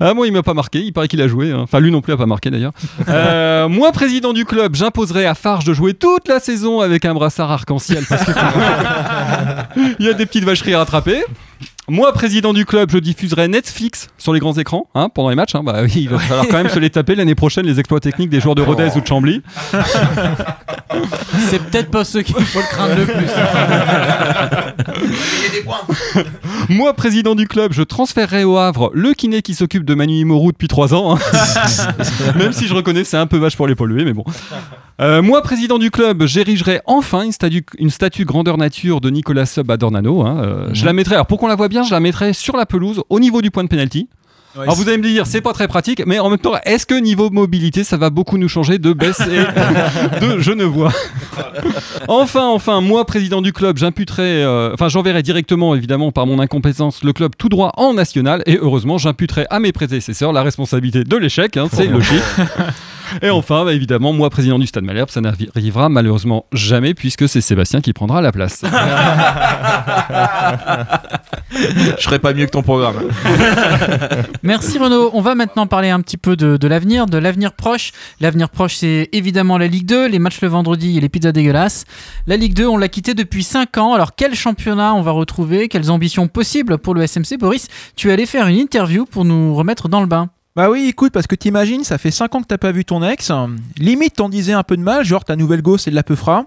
H: Ah, moi, il m'a pas marqué. Il paraît qu'il a joué. hein. Enfin, lui non plus a pas marqué d'ailleurs. Euh, moi, président du club, j'imposerai à Farge de jouer toute la saison avec un brassard arc-en-ciel parce que il y a des petites vacheries à rattraper. Moi, président du club, je diffuserai Netflix sur les grands écrans hein, pendant les matchs. hein. Bah oui, il va falloir quand même se les taper l'année prochaine, les exploits techniques des joueurs de Rodez ou de Chambly.
B: C'est peut-être pas ceux qu'il faut le craindre le plus.
H: Moi, président du club, je transférerai au Havre le kiné qui s'occupe de Manu Imoru depuis 3 ans. hein. Même si je reconnais, c'est un peu vache pour les polluer, mais bon. Euh, moi, président du club, j'érigerai enfin une statue, une statue grandeur nature de Nicolas Sub à Dornano. hein. Euh, Je la mettrai, alors pour qu'on la voit bien, je la mettrai sur la pelouse au niveau du point de pénalty. alors vous allez me dire, c'est pas très pratique, mais en même temps, est-ce que niveau mobilité, ça va beaucoup nous changer de baisse et de Genevois Enfin, enfin, moi, président du club, j'imputerai, euh, enfin, j'enverrai directement, évidemment, par mon incompétence, le club tout droit en national, et heureusement, j'imputerai à mes prédécesseurs la responsabilité de l'échec, hein, c'est logique. Et enfin, bah, évidemment, moi, président du Stade Malherbe, ça n'arrivera malheureusement jamais, puisque c'est Sébastien qui prendra la place.
M: Je serais pas mieux que ton programme.
B: Merci Renaud. On va maintenant parler un petit peu de, de l'avenir, de l'avenir proche. L'avenir proche, c'est évidemment la Ligue 2, les matchs le vendredi et les pizzas dégueulasses. La Ligue 2, on l'a quitté depuis 5 ans. Alors, quel championnat on va retrouver? Quelles ambitions possibles pour le SMC Boris, tu es allé faire une interview pour nous remettre dans le bain.
A: Bah oui, écoute, parce que t'imagines, ça fait 5 ans que t'as pas vu ton ex. Limite, t'en disais un peu de mal, genre ta nouvelle go, c'est de la peufra.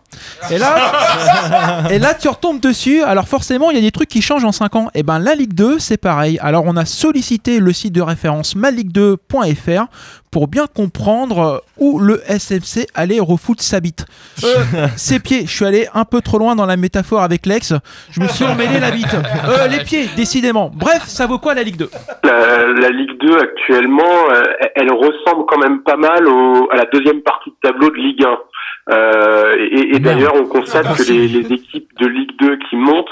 A: Et là, et là, tu retombes dessus. Alors forcément, il y a des trucs qui changent en 5 ans. Et ben, la Ligue 2, c'est pareil. Alors, on a sollicité le site de référence maligue2.fr pour bien comprendre où le SMC allait refoutre sa bite. Euh, ses pieds, je suis allé un peu trop loin dans la métaphore avec l'ex. Je me suis emmêlé la bite. Euh, les pieds, décidément. Bref, ça vaut quoi la Ligue 2
O: La, la Ligue 2 actuellement, euh, elle- elle ressemble quand même pas mal au, à la deuxième partie de tableau de Ligue 1. Euh, et et d'ailleurs, on constate que les, les équipes de Ligue 2 qui montent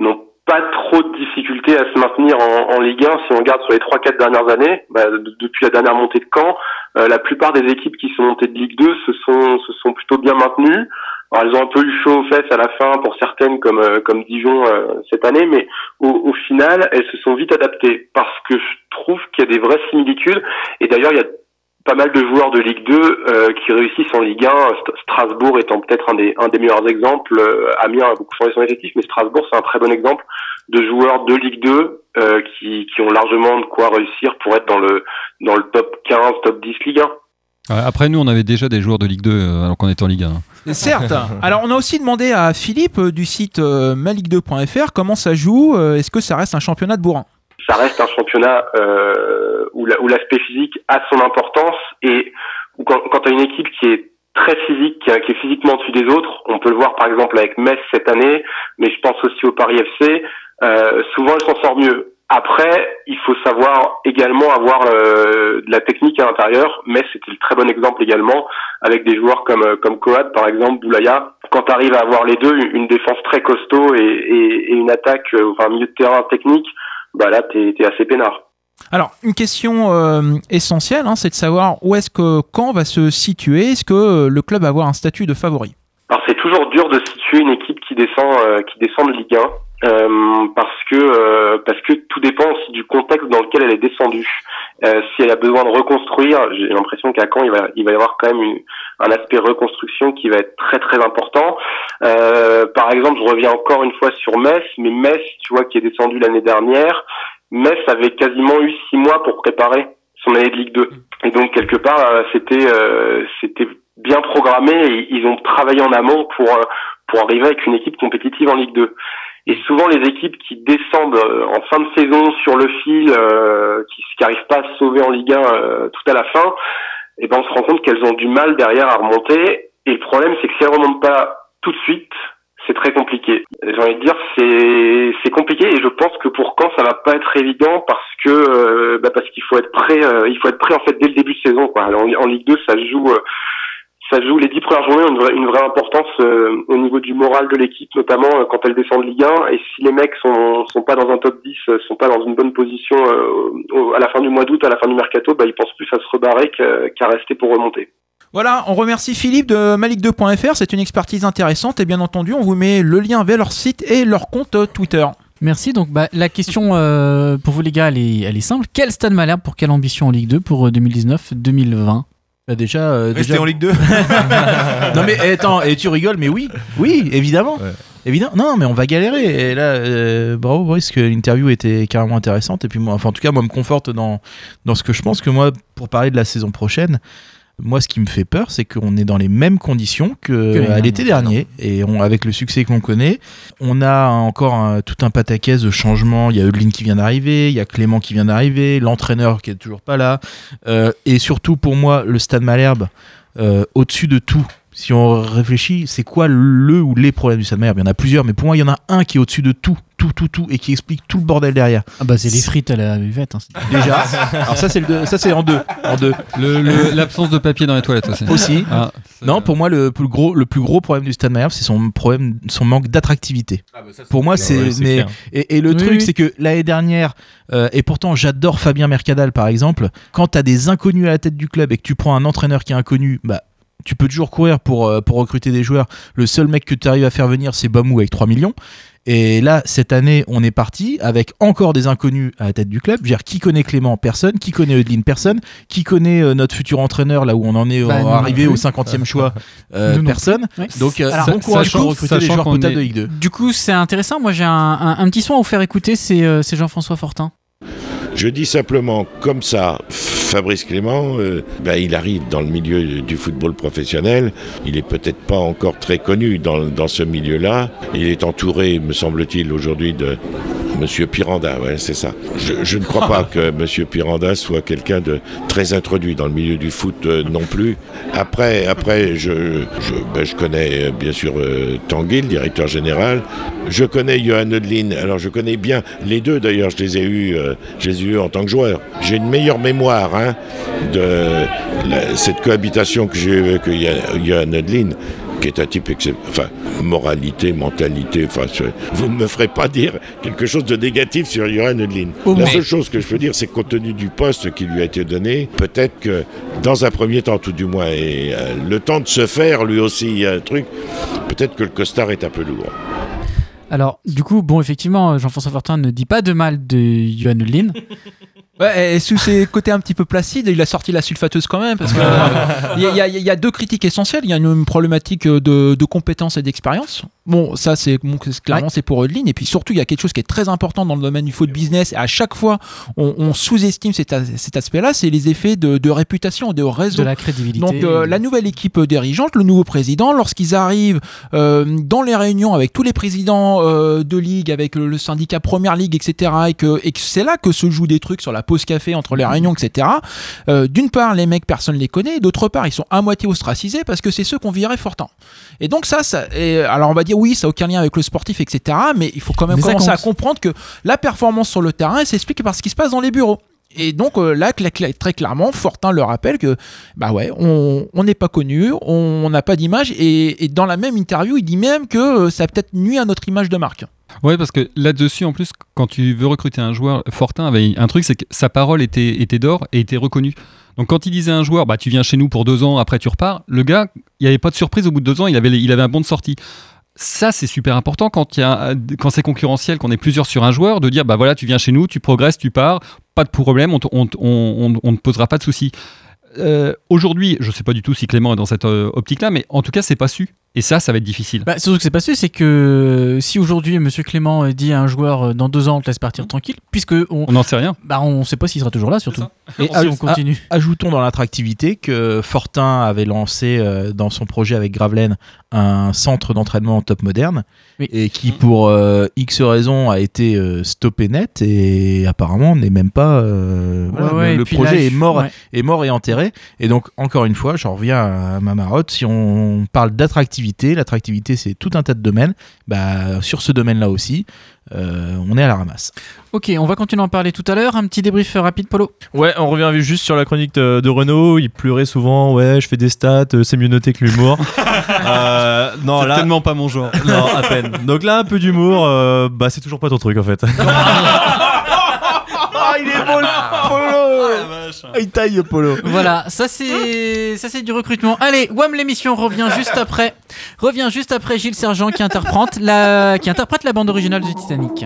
O: n'ont pas trop de difficultés à se maintenir en, en Ligue 1 si on regarde sur les 3-4 dernières années. Bah, de- depuis la dernière montée de Caen, euh, la plupart des équipes qui sont montées de Ligue 2 se sont, se sont plutôt bien maintenues. Alors, elles ont un peu eu chaud aux fesses à la fin pour certaines comme, euh, comme Dijon euh, cette année, mais au, au final, elles se sont vite adaptées parce que je trouve qu'il y a des vraies similitudes. Et d'ailleurs, il y a pas mal de joueurs de Ligue 2 euh, qui réussissent en Ligue 1. St- Strasbourg étant peut-être un des, un des meilleurs exemples. Euh, Amiens a beaucoup changé son effectif, mais Strasbourg c'est un très bon exemple de joueurs de Ligue 2 euh, qui, qui ont largement de quoi réussir pour être dans le dans le top 15, top 10 Ligue 1.
H: Ouais, Après, nous, on avait déjà des joueurs de Ligue 2 euh, alors qu'on était en Ligue 1.
A: Certes. Alors, on a aussi demandé à Philippe euh, du site euh, maligue2.fr comment ça joue. euh, Est-ce que ça reste un championnat de bourrin?
O: Ça reste un championnat euh, où la- où l'aspect physique a son importance et où quand, quand tu as une équipe qui est très physique, qui, qui est physiquement au-dessus des autres, on peut le voir par exemple avec Metz cette année, mais je pense aussi au Paris FC, euh, souvent elle s'en sort mieux. Après, il faut savoir également avoir euh, de la technique à l'intérieur. Metz c'était le très bon exemple également, avec des joueurs comme euh, comme Coad par exemple, Boulaya. Quand tu arrives à avoir les deux, une défense très costaud et, et, et une attaque, euh, enfin un milieu de terrain technique, bah là t'es es assez peinard.
A: Alors, une question euh, essentielle, hein, c'est de savoir où est-ce que Caen va se situer. Est-ce que euh, le club va avoir un statut de favori?
O: Alors c'est toujours dur de situer une équipe qui descend euh, qui descend de Ligue 1 euh, parce que euh, parce que tout dépend aussi du contexte dans lequel elle est descendue. Euh, si elle a besoin de reconstruire, j'ai l'impression qu'à Caen il va il va y avoir quand même une- un aspect reconstruction qui va être très très important. Euh, par exemple, je reviens encore une fois sur Metz, mais Metz, tu vois, qui est descendu l'année dernière, Metz avait quasiment eu six mois pour préparer son année de Ligue 2. Et donc quelque part, euh, c'était c'était bien programmé et ils ont travaillé en amont pour pour arriver avec une équipe compétitive en Ligue 2. Et souvent les équipes qui descendent euh, en fin de saison sur le fil, euh, qui n'arrivent pas à se sauver en Ligue 1 euh, tout à la fin, et ben on se rend compte qu'elles ont du mal derrière à remonter. Et le problème c'est que si elles remontent pas tout de suite, c'est très compliqué. J'ai envie de dire c'est compliqué et je pense que pour Caen ça va pas être évident parce que euh, bah, parce qu'il faut être prêt euh, il faut être prêt en fait dès le début de saison quoi. Alors, en, en Ligue 2 ça se joue euh, ça se joue les dix premières journées ont une vraie, une vraie importance euh, au niveau du moral de l'équipe notamment euh, quand elle descend de Ligue 1 et si les mecs sont sont pas dans un top 10 euh, sont pas dans une bonne position euh, à la fin du mois d'août à la fin du mercato bah ils pensent plus à se rebarrer qu'à rester pour remonter.
A: Voilà, on remercie Philippe de malik2.fr, c'est une expertise intéressante et bien entendu, on vous met le lien vers leur site et leur compte Twitter.
B: Merci. Donc, bah, la question euh, pour vous, les gars, elle est, elle est simple. Quel stade Malherbe pour quelle ambition en Ligue 2 pour euh, 2019-2020
F: Bah déjà, euh,
M: Rester
F: déjà-
M: en Ligue 2
F: non mais eh, attends, et tu rigoles, mais oui, oui, évidemment. Évidemment, non, mais on va galérer. Et là, euh, bravo, Boris, que l'interview était carrément intéressante. Et puis moi, enfin, en tout cas, moi, me conforte dans, dans ce que je pense que moi, pour parler de la saison prochaine, moi, ce qui me fait peur, c'est qu'on est dans les mêmes conditions que, à l'été dernier. Et on, avec le succès que l'on connaît, on a encore un- tout un pataquès de changements. Il y a Eudeline qui vient d'arriver, il y a Clément qui vient d'arriver, l'entraîneur qui est toujours pas là. Euh, et surtout, pour moi, le Stade Malherbe, euh, au-dessus de tout, si on réfléchit, c'est quoi le ou les problèmes du Stade Malherbe Il y en a plusieurs, mais pour moi, il y en a un qui est au-dessus de tout, tout, tout, tout, et qui explique tout le bordel derrière.
B: Ah bah c'est les frites à la buvette. hein.
F: Déjà. Alors ça, c'est le deux- ça, c'est en deux, en deux.
H: Le- le- L'absence de papier dans les toilettes aussi.
F: Aussi.
H: Ah,
F: non, pour moi, le plus gros, le plus gros problème du Stade c'est son problème, son manque d'attractivité. pour moi, c'est.
G: Ouais,
F: et, et le
B: Oui,
F: truc,
B: oui.
F: c'est que l'année dernière, euh, et pourtant, j'adore Fabien Mercadal, par exemple. Quand t'as des inconnus à la tête du club et que tu prends un entraîneur qui est inconnu, bah. Tu peux toujours courir pour, euh, pour recruter des joueurs. Le seul mec que tu arrives à faire venir, c'est Bamou avec 3 millions. Et là, cette année, on est parti avec encore des inconnus à la tête du club. Je veux dire, qui connaît Clément Personne. Qui connaît Eudeline Personne. Qui connaît euh, notre futur entraîneur, là où on en est
B: Bah, non
F: arrivé au 50e choix euh,
B: Nous
F: Personne. Donc, euh,
B: Alors,
F: bon courage
H: sachant-
F: pour recruter des
H: sachant
F: joueurs potables
H: est-
F: de Ligue 2.
B: Du coup, c'est intéressant. Moi, j'ai un, un- un petit son à vous faire écouter. C'est euh, c'est Jean-François Fortin.
P: Je dis simplement, comme ça, Fabrice Clément, euh, ben, il arrive dans le milieu du football professionnel. Il est peut-être pas encore très connu dans, dans ce milieu-là. Il est entouré, me semble-t-il, aujourd'hui de Monsieur Piranda, ouais, c'est ça. Je, je ne crois pas que Monsieur Piranda soit quelqu'un de très introduit dans le milieu du foot euh, non plus. Après, après, je, je, ben, je connais euh, bien sûr euh, Tanguy, le directeur général. Je connais Johan Eudeline. Alors, je connais bien les deux. D'ailleurs, je les ai eus, euh, je les ai eus en tant que joueur. J'ai une meilleure mémoire hein, de la- cette cohabitation que j'ai eue avec Johan Eudeline qui est un type enfin moralité, mentalité. Enfin, vous ne me ferez pas dire quelque chose de négatif sur Johan Udlin.
B: Au
P: La seule chose que je peux dire, c'est que compte tenu du poste qui lui a été donné, peut-être que dans un premier temps, tout du moins, et euh, le temps de se faire, lui aussi, il y a un truc. Peut-être que le costard est un peu lourd.
B: Alors, du coup, bon, effectivement, Jean-François Fortin ne dit pas de mal de Johan Udlin.
A: Ouais, et sous ses côtés un petit peu placides, il a sorti la sulfateuse quand même, parce que euh, il y, y y a deux critiques essentielles. Il y a une, problématique de, de compétences et d'expérience. Bon, ça, c'est bon, clairement, c'est pour Eudeline. Et puis surtout, il y a quelque chose qui est très important dans le domaine du foot business. Et à chaque fois, on, on sous-estime cet, as- cet aspect-là, c'est les effets de, de réputation, de réseau.
B: De la crédibilité.
A: Donc, euh, la nouvelle équipe dirigeante, le nouveau président, lorsqu'ils arrivent euh, dans les réunions avec tous les présidents euh, de ligue, avec le, le syndicat Première Ligue, etc., et que, et que c'est là que se jouent des trucs sur la pause café entre les réunions, etc. D'une part, les mecs, personne les connaît, d'autre part, ils sont à moitié ostracisés parce que c'est ceux qu'on virait Fortin. Et donc ça, ça et, alors on va dire oui, ça n'a aucun lien avec le sportif, etc. Mais il faut quand même
B: Mais
A: commencer à comprendre que la performance sur le terrain elle s'explique par ce qui se passe dans les bureaux. Et donc euh, là, très clairement, Fortin le rappelle que bah ouais, on n'est pas connu, on n'a pas d'image, et, et dans la même interview, il dit même que euh, ça a peut-être nuit à notre image de marque.
H: Ouais, parce que là-dessus, en plus, quand tu veux recruter un joueur, Fortin avait un truc, c'est que sa parole était, était d'or et était reconnue. Donc quand il disait à un joueur, bah tu viens chez nous pour deux ans, après tu repars, le gars, il n'y avait pas de surprise au bout de deux ans, il avait, il avait un bon de sortie. Ça, c'est super important quand, quand c'est concurrentiel, qu'on est plusieurs sur un joueur, de dire, bah voilà, tu viens chez nous, tu progresses, tu pars, pas de problème, on ne posera pas de soucis. Euh, Aujourd'hui, je sais pas du tout si Clément est dans cette euh, optique-là, mais en tout cas, c'est pas su. Et ça, ça va être difficile.
B: Bah, surtout que c'est pas sûr, c'est que euh, si aujourd'hui Monsieur Clément euh, dit à un joueur euh, dans deux ans on te laisse partir tranquille, puisque on
H: On n'en sait rien.
B: bah on sait pas s'il sera toujours là surtout.
F: Et
B: si on continue.
F: a- ajoutons dans l'attractivité que Fortin avait lancé euh, dans son projet avec Gravelaine un centre d'entraînement top moderne et qui pour euh, X raisons a été euh, stoppé net et apparemment n'est même pas euh, voilà,
B: Ouais, ouais,
F: le, projet
B: là,
F: est mort
B: ouais.
F: est mort et enterré et donc encore une fois j'en reviens à ma marotte si on parle d'attractivité l'attractivité c'est tout un tas de domaines bah sur ce domaine là aussi euh, on est à la ramasse
B: Ok, on va continuer à en parler tout à l'heure. Un petit débrief rapide, Polo.
G: Ouais, on revient juste sur la chronique de, de Renault. Il pleurait souvent. Ouais, je fais des stats, euh, c'est mieux noté que l'humour. Euh, non, là,
H: tellement pas mon genre.
G: Non, à peine. Donc là, un peu d'humour. euh, bah, c'est toujours pas ton truc en fait.
F: Ah, il est beau le polo Ah, Il taille le polo
B: Voilà, ça c'est ça c'est du recrutement. Allez, Wham l'émission revient juste après. Revient juste après Gilles Sergent qui interprète la qui interprète la bande originale du Titanic.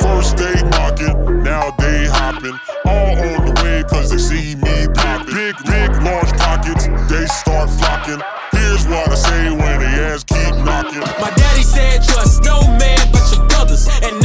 Q: First they knocking, now they hopping. All on the way cause they see me popping. Big, big, large pockets, they start flocking. Here's what I say when they ass keep knocking.
R: My daddy said trust no man but your brothers and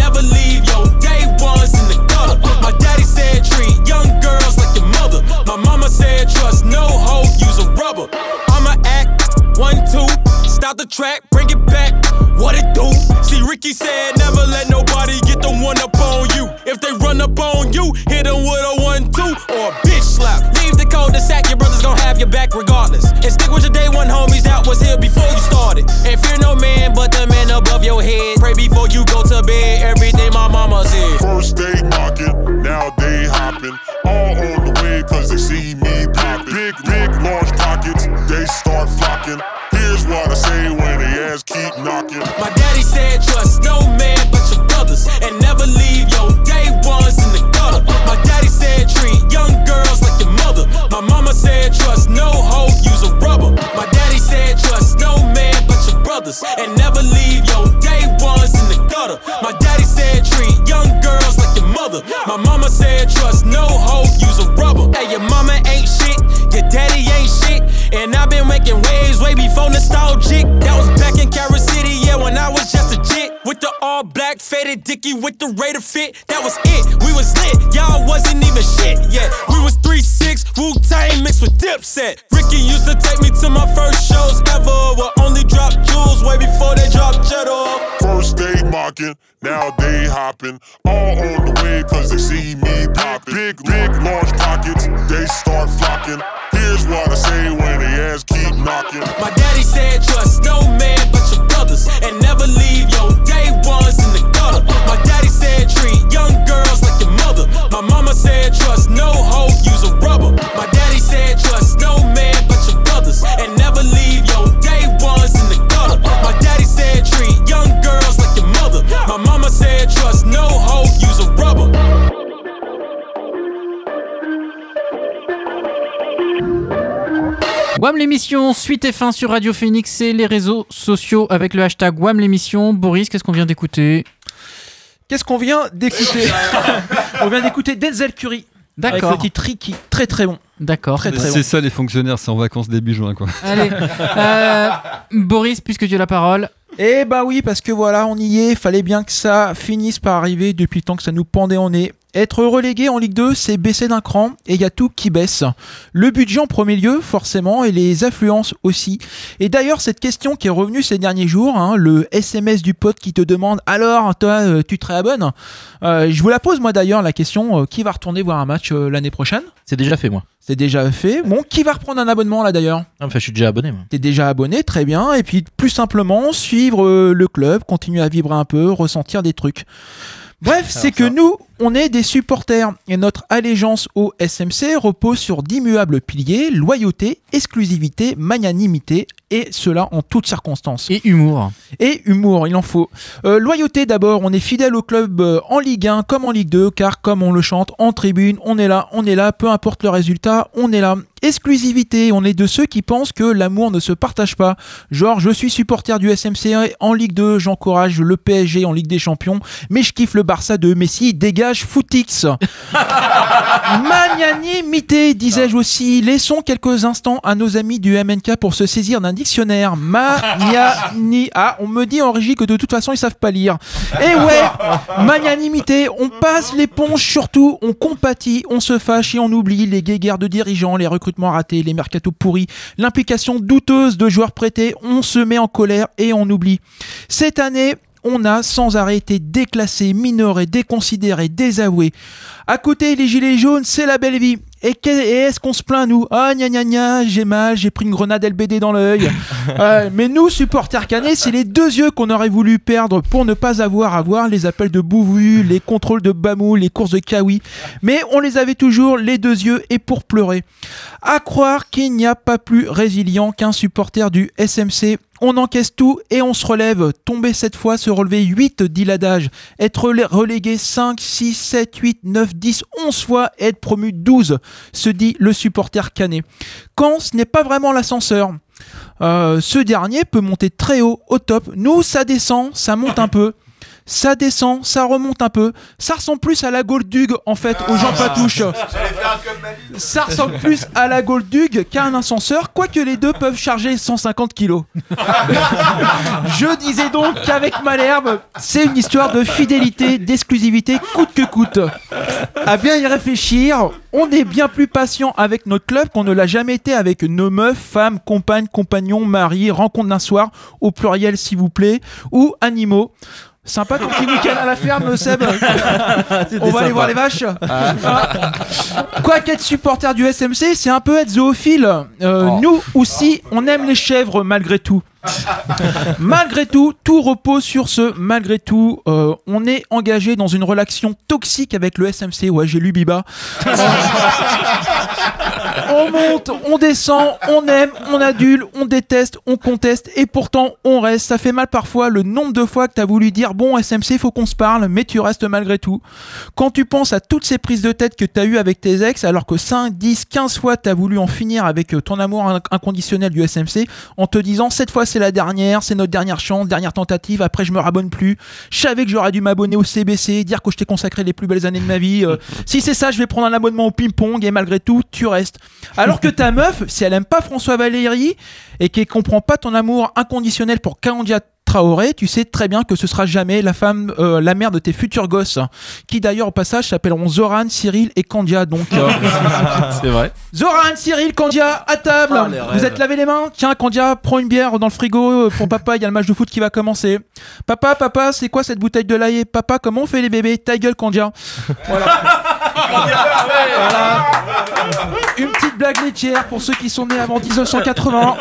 R: mama said trust no hoe, use a rubber. I'ma act one two, stop the track, bring it back. What it do? See Ricky said never let nobody get the one up on you. If they run up on you, hit them with a one two or a bitch slap. Leave the cul-de-sac, your brothers gon' have your back regardless. And stick with your day one homies that was here before you started. And fear no man but the man above your head. Pray before you go to bed. Everything my mama
B: l'émission, suite et fin sur Radio Phoenix et les réseaux sociaux avec le hashtag WAM l'émission. Boris, qu'est-ce qu'on vient d'écouter?
A: Qu'est-ce qu'on vient d'écouter? On vient d'écouter Denzel Curry.
B: D'accord.
A: Avec le titre Ricky, très très bon.
B: D'accord.
A: Très très bon.
H: C'est ça les fonctionnaires, c'est en vacances début juin quoi.
B: Allez, euh, Boris, puisque tu as la parole.
A: Eh bah oui, parce que voilà, on y est. Fallait bien que ça finisse par arriver depuis le temps que ça nous pendait en nez. Être relégué en Ligue 2, c'est baisser d'un cran et il y a tout qui baisse. Le budget en premier lieu, forcément, et les affluences aussi. Et d'ailleurs, cette question qui est revenue ces derniers jours, hein, le SMS du pote qui te demande Alors, toi, euh, tu te réabonnes? Euh, Je vous la pose moi d'ailleurs, la question euh, qui va retourner voir un match l'année prochaine?
F: C'est déjà fait, moi.
A: C'est déjà fait. Bon, qui va reprendre un abonnement là d'ailleurs?
F: Enfin, je suis déjà abonné.
A: T'es déjà abonné, très bien. Et puis, plus simplement, suivre le club, continuer à vibrer un peu, ressentir des trucs. Bref, c'est que nous, on est des supporters et notre allégeance au SMC repose sur d'immuables piliers, loyauté, exclusivité, magnanimité, et cela en toutes circonstances.
B: Et humour.
A: Et humour, il en faut. Euh, loyauté d'abord, on est fidèle au club euh, en Ligue 1 comme en Ligue 2, car comme on le chante en tribune, on est là, on est là, peu importe le résultat, on est là. Exclusivité, on est de ceux qui pensent que l'amour ne se partage pas. Genre, je suis supporter du SMC en Ligue 2, j'encourage le PSG en Ligue des Champions, mais je kiffe le Barça de Messi, dégage Footix. Magnanimité, disais-je aussi. Laissons quelques instants à nos amis du MNK pour se saisir d'un dictionnaire. Magnani. Ah, on me dit en régie que de toute façon ils savent pas lire. Et ouais, magnanimité, on passe l'éponge surtout, on compatit, on se fâche et on oublie les guéguerres de dirigeants, les recrutements ratés, les mercatos pourris, l'implication douteuse de joueurs prêtés, on se met en colère et on oublie. Cette année, on a sans arrêt été déclassé, minoré, déconsidéré, désavoué. À côté, les gilets jaunes, c'est la belle vie. Et, et est-ce qu'on se plaint, nous? Ah, gna gna gna, j'ai mal, j'ai pris une grenade LBD dans l'œil. Euh, mais nous, supporters canets, c'est les deux yeux qu'on aurait voulu perdre pour ne pas avoir à voir les appels de Bouvu, les contrôles de Bamou, les courses de Kawi. Mais on les avait toujours, les deux yeux, et pour pleurer. À croire qu'il n'y a pas plus résilient qu'un supporter du SMC. On encaisse tout et on se relève. Tomber cette fois, se relever 8, dit l'adage. Être relé- relégué 5, 6, 7, 8, 9, 10, 11 fois et être promu 12, se dit le supporter canet. Quand ce n'est pas vraiment l'ascenseur. Euh, ce dernier peut monter très haut, au top. Nous, ça descend, ça monte un peu. Ça descend, ça remonte un peu. Ça ressemble plus à la Goldug en fait, aux Jean Patouche. Ça ressemble plus à la Goldug qu'à un ascenseur, quoique les deux peuvent charger 150 kilos. Je disais donc qu'avec Malherbe, c'est une histoire de fidélité, d'exclusivité, coûte que coûte. À bien y réfléchir, on est bien plus patient avec notre club qu'on ne l'a jamais été avec nos meufs, femmes, compagnes, compagnons, maris, rencontres d'un soir, au pluriel s'il vous plaît, ou animaux. Sympa ton petit week-end à la ferme, Seb. On va aller voir les vaches. Ah. Quoi qu'être supporter du SMC, c'est un peu être zoophile. Euh, Nous aussi, on aime les chèvres malgré tout. malgré tout, tout repose sur ce malgré tout. Euh, on est engagé dans une relation toxique avec le SMC. Ouais, j'ai lu Biba. on monte, on descend, on aime, on adule, on déteste, on conteste et pourtant on reste. Ça fait mal parfois le nombre de fois que t'as voulu dire bon SMC faut qu'on se parle, mais tu restes malgré tout. Quand tu penses à toutes ces prises de tête que t'as eues avec tes ex, alors que 5, 10, 15 fois t'as voulu en finir avec euh, ton amour inc- inconditionnel du SMC, en te disant cette fois c'est la dernière, c'est notre dernière chance, dernière tentative, après je me rabonne plus. Je savais que j'aurais dû m'abonner au CBC, dire que je t'ai consacré les plus belles années de ma vie. Euh, si c'est ça, je vais prendre un abonnement au ping-pong et malgré tout, tu restes. Alors que ta meuf, si elle aime pas François Valéry et qu'elle comprend pas ton amour inconditionnel pour Kandia Traoré, tu sais très bien que ce sera jamais la femme, euh, la mère de tes futurs gosses, qui d'ailleurs au passage s'appelleront Zoran, Cyril et Kandia. Donc, euh,
F: C'est vrai.
A: Zoran, Cyril, Kandia, à table.
F: Ah,
A: Vous êtes lavé les mains? Tiens, Kandia, prends une bière dans le frigo euh, pour papa. Il y a le match de foot qui va commencer. Papa, papa, c'est quoi cette bouteille de lait Papa, comment on fait les bébés? Ta gueule, Kandia. Voilà. Une petite blague laitière pour ceux qui sont nés avant 1980.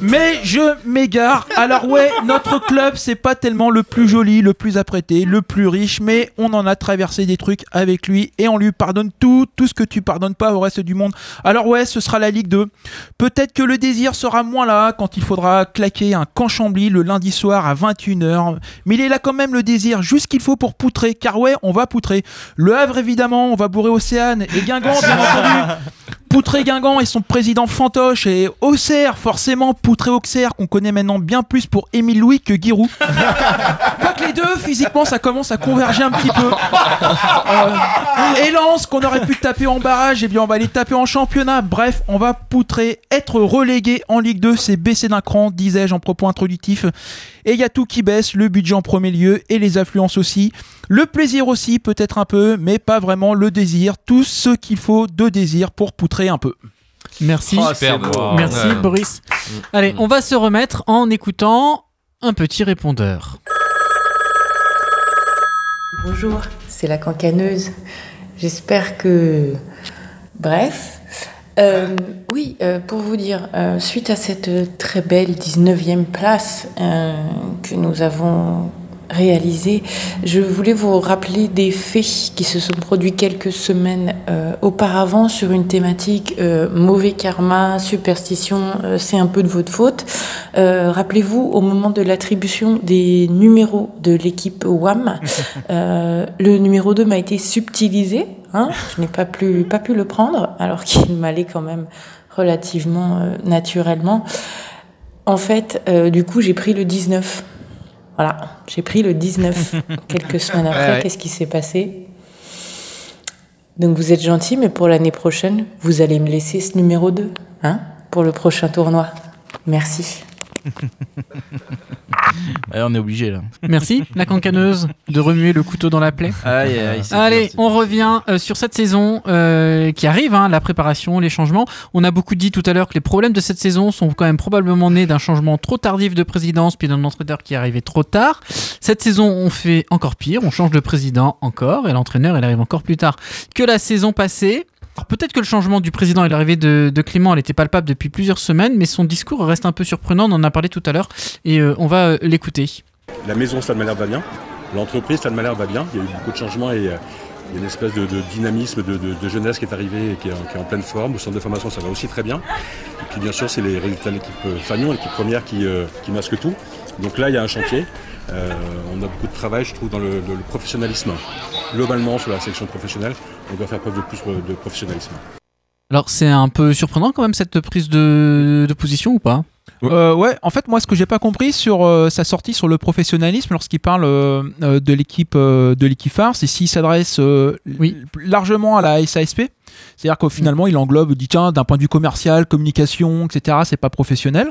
A: Mais je m'égare. Alors ouais, notre club, c'est pas tellement le plus joli, le plus apprêté, le plus riche, mais on en a traversé des trucs avec lui et on lui pardonne tout, tout ce que tu pardonnes pas au reste du monde. Alors ouais, ce sera la Ligue 2. Peut-être que le désir sera moins là quand il faudra claquer un camp Chambly le lundi soir à 21h. Mais il est là quand même le désir, juste qu'il faut pour poutrer. Car ouais, on va poutrer. Le Havre évidemment, on va bourrer Océane et Guingamp bien entendu. Poutré Guingamp et son président fantoche et Auxerre, forcément Poutré Auxerre qu'on connaît maintenant bien plus pour Émile Louis que Giroud. Quoique les deux, physiquement, ça commence à converger un petit peu. Euh, et Lens, qu'on aurait pu taper en barrage, et bien on va les taper en championnat. Bref, on va poutrer. Être relégué en Ligue 2, c'est baisser d'un cran, disais-je en propos introductif. Et il y a tout qui baisse, le budget en premier lieu et les affluences aussi. Le plaisir aussi, peut-être un peu, mais pas vraiment le désir. Tout ce qu'il faut de désir pour poutrer un peu.
B: Merci.
K: Oh.
B: Merci
K: Ouais.
B: Boris. Allez, on va se remettre en écoutant un petit répondeur.
S: Bonjour, c'est la cancaneuse. J'espère que... Bref. Euh, oui, euh, pour vous dire, euh, suite à cette très belle 19e place euh, que nous avons réalisée, je voulais vous rappeler des faits qui se sont produits quelques semaines euh, auparavant sur une thématique euh, mauvais karma, superstition, euh, c'est un peu de votre faute. Euh, Rappelez-vous, au moment de l'attribution des numéros de l'équipe WAM, euh, le numéro 2 m'a été subtilisé. Hein, je n'ai pas, plus, pas pu le prendre, alors qu'il m'allait quand même relativement euh, naturellement. En fait, euh, du coup, j'ai pris le 19. Voilà, j'ai pris le 19 quelques semaines après.
B: Ouais.
S: Qu'est-ce qui s'est passé? Donc vous êtes gentil, mais pour l'année prochaine, vous allez me laisser ce numéro 2, hein, pour le prochain tournoi. Merci.
F: Ouais, on est obligé là.
B: Merci, la cancaneuse, de remuer le couteau dans la plaie.
F: Aïe, aïe, c'est
B: Allez, on revient euh, sur cette saison euh, qui arrive, hein, la préparation, les changements. On a beaucoup dit tout à l'heure que les problèmes de cette saison sont quand même probablement nés d'un changement trop tardif de présidence, puis d'un entraîneur qui est arrivé trop tard. Cette saison, on fait encore pire, on change de président encore, et l'entraîneur, il arrive encore plus tard que la saison passée. Alors peut-être que le changement du président et l'arrivée de, Clément, elle était palpable depuis plusieurs semaines, mais son discours reste un peu surprenant, on en a parlé tout à l'heure, et euh, on va euh, l'écouter.
T: La maison Stade Malherbe va bien, l'entreprise Stade Malherbe va bien, il y a eu beaucoup de changements et euh, il y a une espèce de, dynamisme de, jeunesse qui est arrivé et qui est, en- pleine forme. Au centre de formation, ça va aussi très bien. Et puis bien sûr, c'est les résultats de l'équipe Fagnon, l'équipe première qui, masque tout. Donc là, il y a un chantier. On a beaucoup de travail, je trouve, dans le professionnalisme. Globalement, sur la section professionnelle, on doit faire preuve de plus de professionnalisme.
B: Alors c'est un peu surprenant quand même cette prise de, de position ou pas
A: Euh, ouais, en fait, moi, ce que j'ai pas compris sur euh, sa sortie sur le professionnalisme lorsqu'il parle euh, de l'équipe euh, de l'équipe phare, c'est s'il s'adresse euh, largement à la SASP. C'est-à-dire qu'au finalement, il englobe, dit tiens, d'un point de vue commercial, communication, etc., c'est pas professionnel.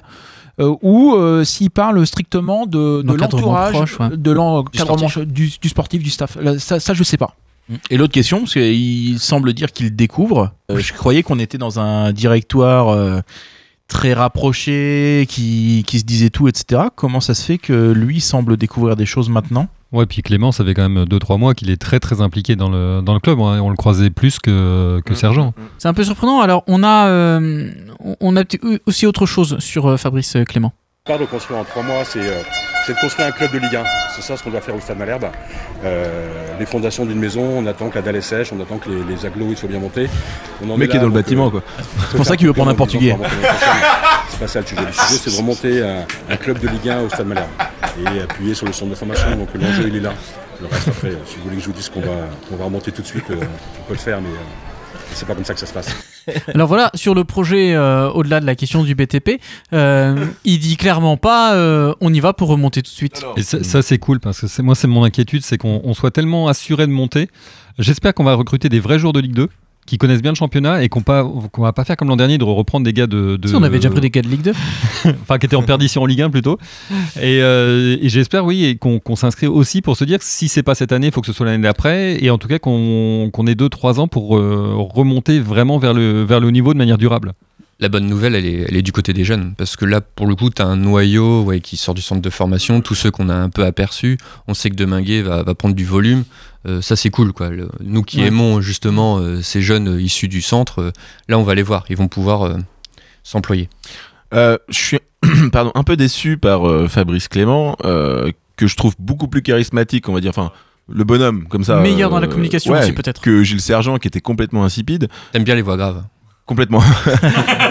A: Euh, ou euh, s'il parle strictement de, de
B: L'encadrement
A: l'entourage,
B: proche, ouais.
A: de l'encadrement
F: sportif.
A: du, du sportif, du staff. Là, ça, ça, je sais pas.
F: Et l'autre question, parce qu'il semble dire qu'il découvre. euh, je croyais qu'on était dans un directoire euh, très rapproché, qui, qui se disait tout, etc. Comment ça se fait que lui semble découvrir des choses maintenant?
H: Ouais, puis Clément, ça fait quand même 2-3 mois qu'il est très très impliqué dans le, dans le club. hein. On le croisait plus que, que Sergent.
B: C'est un peu surprenant. Alors on a, euh, on- a aussi autre chose sur euh, Fabrice Clément.
T: De construire en trois mois, c'est euh, c'est de construire un club de Ligue 1. C'est ça ce qu'on doit faire au Stade Malherbe. Euh, les fondations d'une maison, on attend que la dalle est sèche, on attend que les, les agglos soient bien montés. On en
M: mec
T: est là,
M: est dans le bâtiment,
T: euh,
M: quoi. C'est pour ça qu'il veut prendre un Portugais.
T: C'est pas ça le sujet. Le sujet, c'est de remonter un, un club de Ligue 1 au Stade Malherbe et appuyer sur le centre de formation. Donc l'enjeu, il est là. Le reste, après, si vous voulez que je vous dise qu'on va, qu'on va remonter tout de suite, on peut le faire, mais c'est pas comme ça que ça se passe.
B: Alors voilà, sur le projet, euh, au-delà de la question du BTP, euh, il dit clairement pas euh, on y va pour remonter tout de suite.
H: Et ça, ça, c'est cool parce que c'est- moi, c'est mon inquiétude, c'est qu'on on soit tellement assuré de monter. J'espère qu'on va recruter des vrais joueurs de Ligue 2 qui connaissent bien le championnat et qu'on qu'on va pas faire comme l'an dernier de reprendre des gars de. de
B: Si, on avait déjà pris des gars de Ligue 2.
H: enfin, qui étaient en perdition en Ligue 1 plutôt. Et, euh, et j'espère, oui, et qu'on s'inscrit aussi pour se dire que si c'est pas cette année, il faut que ce soit l'année d'après. Et en tout cas, qu'on qu'on ait 2-3 ans pour euh, remonter vraiment vers le, vers le haut niveau de manière durable.
K: La bonne nouvelle, elle est, elle est du côté des jeunes. Parce que là, pour le coup, tu as un noyau ouais, qui sort du centre de formation, tous ceux qu'on a un peu aperçus. On sait que Deminguet va, va prendre du volume. Euh, ça, c'est cool. Quoi. Le- nous qui
F: Ouais.
K: aimons justement euh, ces jeunes euh, issus du centre, euh, là, on va les voir. Ils vont pouvoir euh, s'employer.
M: Euh, je suis pardon, un peu déçu par euh, Fabrice Clément, euh, que je trouve beaucoup plus charismatique, on va dire. Enfin, le bonhomme, comme ça.
B: Meilleur dans la communication
M: ouais,
B: aussi, peut-être.
M: Que Gilles Sergent, qui était complètement insipide.
K: T'aimes bien les voix graves
M: Complètement.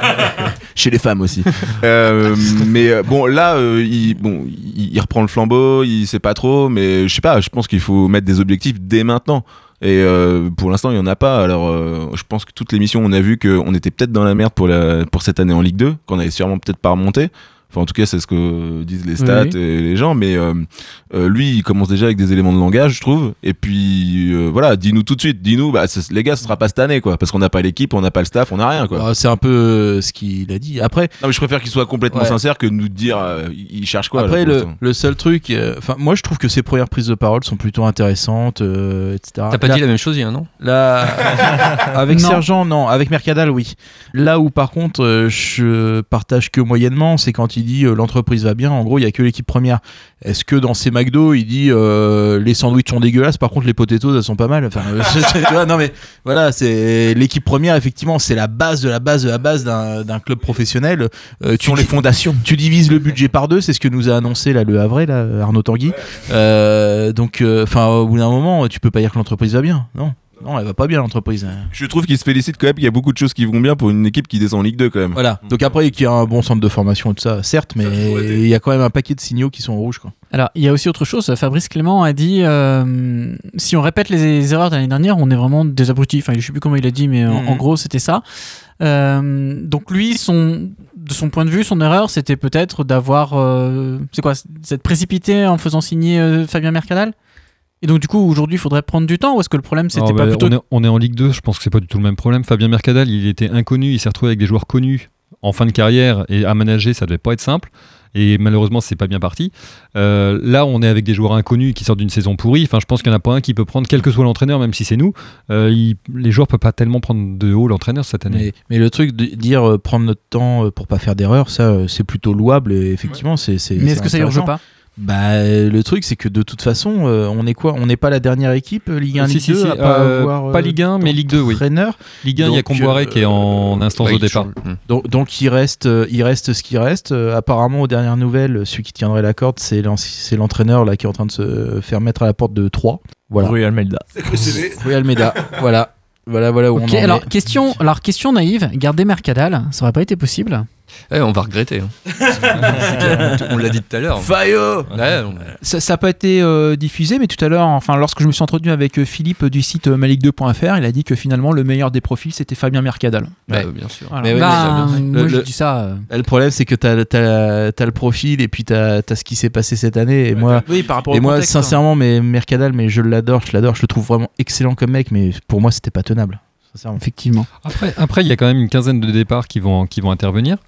M: Chez les femmes aussi. Euh, mais euh, bon, là, euh, il, bon, il, il reprend le flambeau, il sait pas trop, mais je sais pas, je pense qu'il faut mettre des objectifs dès maintenant. Et euh, pour l'instant, il n'y en a pas. Alors, euh, je pense que toutes les missions, on a vu qu'on était peut-être dans la merde pour, la, pour cette année en Ligue 2, qu'on avait sûrement peut-être pas remonté. Enfin, en tout cas, c'est ce que disent les stats
A: Oui,
M: et les gens. Mais euh, euh, lui, il commence déjà avec des éléments de langage, je trouve. Et puis, euh, voilà, dis-nous tout de suite. Dis-nous, bah, les gars, ce sera pas cette année, quoi. Parce qu'on n'a pas l'équipe, on n'a pas le staff, on n'a rien, quoi.
F: Ah, c'est un peu euh, ce qu'il a dit. Après,
M: Non, mais je préfère qu'il soit complètement
F: Ouais.
M: sincère que de nous dire, euh, il il cherche quoi.
F: Après, le, seul truc, euh, enfin, moi je trouve que ses premières prises de parole sont plutôt intéressantes, euh, etc.
K: T'as pas
F: Là-
K: dit la même chose hier, non
F: Là, avec
K: Non.
F: Sergent, non. Avec Mercadal, oui. Là où, par contre, euh, je partage que moyennement, c'est quand il dit euh, l'entreprise va bien. En gros, il y a que l'équipe première. Est-ce que dans ses McDo, il dit euh, les sandwichs sont dégueulasses, par contre les potatoes elles sont pas mal? Enfin, euh, tu vois, non mais voilà, c'est l'équipe première. Effectivement, c'est la base de la base de la base d'un club professionnel. Euh, tu
M: Sont les fondations.
F: tu divises le budget par deux, c'est ce que nous a annoncé là le Havre, là, Arnaud Tanguy. Euh, donc, enfin, au bout d'un moment, tu peux pas dire que l'entreprise va bien. Non, non, elle va pas bien l'entreprise.
M: Je trouve qu'il se félicite quand même qu'il y a beaucoup de choses qui vont bien pour une équipe qui descend en Ligue 2 quand même.
F: Voilà. Donc après, qu'il y a un bon centre de formation et tout ça, certes, mais il y a quand même un paquet de signaux qui sont au rouge, quoi.
B: Alors, il y a aussi autre chose. Fabrice Clément a dit euh, si on répète les erreurs de l'année dernière, on est vraiment des abrutis. Enfin, je sais plus comment il a dit, mais en,
F: Mhm.
B: en gros, c'était ça. Euh, donc, lui, son, de son point de vue, son erreur, c'était peut-être d'avoir. euh, c'est quoi Cette précipité en faisant signer euh, Fabien Mercadal? Et donc, du coup, aujourd'hui, il faudrait prendre du temps Ou est-ce que le problème, c'était
H: Alors,
B: pas
H: bah,
B: plutôt.
H: on, est, on est en Ligue 2, je pense que c'est pas du tout le même problème. Fabien Mercadal, il était inconnu, il s'est retrouvé avec des joueurs connus en fin de carrière et à manager, ça devait pas être simple. Et malheureusement, c'est pas bien parti. Euh, là, on est avec des joueurs inconnus qui sortent d'une saison pourrie. Enfin, je pense qu'il n'y en a pas un qui peut prendre, quel que soit l'entraîneur, même si c'est nous. Euh, il- les joueurs peuvent pas tellement prendre de haut l'entraîneur cette année.
F: Mais, mais le truc de dire euh, prendre notre temps pour pas faire d'erreur, ça, c'est plutôt louable et effectivement, c'est. c'est-
B: Mais est-ce que ça urge pas?
F: Bah, euh, le truc, c'est que de toute façon, euh, on est quoi? On n'est pas la dernière équipe euh, Ligue 1,
H: Si,
F: Ligue
H: si,
F: 2
H: si,
F: à pas
H: euh,
F: avoir,
H: pas Ligue 1, mais Ligue 2, oui. Ligue 1, il y a Comboiré
F: euh,
H: qui est en instance
K: ouais,
H: de départ.
F: Donc, donc il reste, il reste ce qui reste. Apparemment, aux dernières nouvelles, celui qui tiendrait la corde, c'est l'en- c'est l'entraîneur là qui est en train de se faire mettre à la porte de 3 Voilà.
G: Rui Almeida.
F: Rui Almeida. voilà. Voilà, voilà où
B: Ok,
F: on en
B: alors
F: est.
B: question, alors question naïve, garder Mercadal, ça aurait pas été possible?
K: Eh, on va regretter. hein. C'est clair. on l'a dit tout à l'heure. Ouais, on-
A: Ça n'a pas été euh, diffusé, mais tout à l'heure, enfin, lorsque je me suis entretenu avec euh, Philippe du site euh, malik2.fr, il a dit que finalement le meilleur des profils c'était Fabien Mercadal.
K: Ouais, bien sûr.
A: Voilà.
F: Mais ouais,
B: Bah,
F: mais ça,
B: moi,
F: le-
B: je
F: le-
B: dis ça. euh,
F: Le problème, c'est que t'as as, le profil et puis t'as as ce qui s'est passé cette année. Et moi,
A: Oui, par rapport
F: et
A: au
F: moi
A: contexte, hein.
F: sincèrement, mais Mercadal, mais je l'adore, je l'adore, je le trouve vraiment excellent comme mec, mais pour moi, c'était pas tenable. Sincèrement.
B: Effectivement.
H: Après, après, il y a quand même une quinzaine de départs qui vont, qui vont intervenir.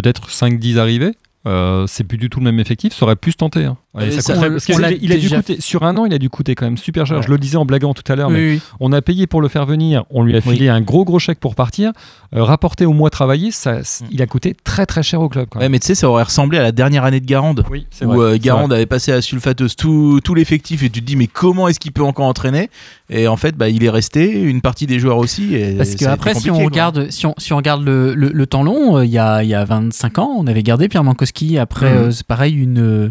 H: Peut-être 5-10 arrivées. Euh, c'est plus du tout le même effectif, ça aurait pu se tenter. hein. Ouais,
F: Et
H: ça
F: ça,
H: coûterait-
F: on-
H: parce qu'il
B: on l'a
H: il a dû
B: déjà
H: coûter, sur un an, il a dû coûter quand même super cher.
F: Ouais.
H: Je le disais en blaguant tout à l'heure, mais
B: Oui,
H: on a payé pour le faire venir, on lui a filé un gros gros chèque pour partir. Euh, rapporté au mois travaillé, ça, c- il a coûté très très cher au club. Quand
F: Ouais,
H: même.
F: mais tu sais, ça aurait ressemblé à la dernière année de Garande. Où
H: vrai,
F: euh, Garande avait passé à sulfateuse tout, tout l'effectif et tu te dis, mais comment est-ce qu'il peut encore entraîner? Et en fait, bah, il est resté, une partie des joueurs aussi. Et
B: Parce que
F: ça a été
B: après, si on regarde, si on, si on regarde le, le- le temps long, euh, il y, a, il y a 25 ans, on avait gardé Pierre Mankowski après,
F: Mhm.
B: euh, c'est pareil, une, euh,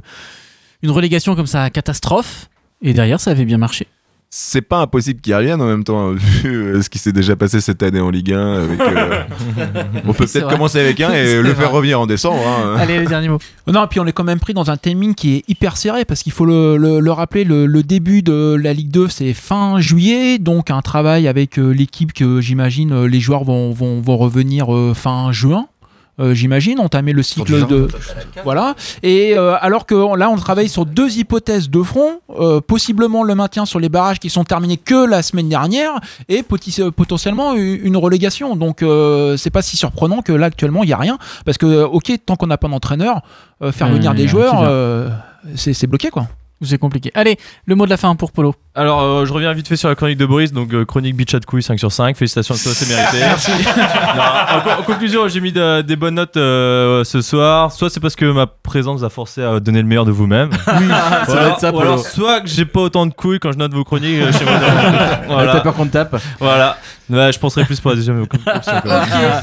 B: une relégation comme ça, catastrophe. Et derrière, ça avait bien marché.
M: C'est pas impossible qu'il revienne en même temps, vu euh, ce qui s'est déjà passé cette année en Ligue 1. Avec, euh, on peut peut-être commencer avec un et le
B: vrai.
M: faire revenir en décembre. hein.
B: Allez, le dernier mot.
A: Non, et puis on est quand même pris dans un timing qui est hyper serré parce qu'il faut le, le- le rappeler, le, le début de la Ligue 2 c'est fin juillet, donc un travail avec euh, l'équipe que j'imagine les joueurs vont, vont, vont revenir fin juin. Euh, j'imagine, entamer le cycle de voilà. Et euh, alors que là on travaille sur deux hypothèses de front euh, possiblement le maintien sur les barrages qui sont terminés que la semaine dernière et poti- euh, potentiellement une relégation. Donc euh, c'est pas si surprenant que là actuellement il y a rien. Parce que ok tant qu'on n'a pas d'entraîneur euh, faire venir
B: y
A: des
B: un
A: joueurs euh, c'est bloqué quoi
B: C'est compliqué. Allez, le mot de la fin pour Polo.
G: Alors, euh, je reviens vite fait sur la chronique de Boris. Donc, euh, chronique bitch à de couilles 5 sur 5. Félicitations à toi, c'est mérité.
B: Merci.
G: Non, en, co- en conclusion, j'ai mis de- des bonnes notes euh, ce soir. Soit c'est parce que ma présence vous a forcé à donner le meilleur de vous-même. Oui,
F: ça doit être ça,
G: Ou alors,
F: Polo.
G: soit que j'ai pas autant de couilles quand je note vos chroniques euh, chez moi.
F: Ouais, T'as peur qu'on te tape
G: Voilà. Ouais, je penserai plus pour la deuxième option.
B: Ok,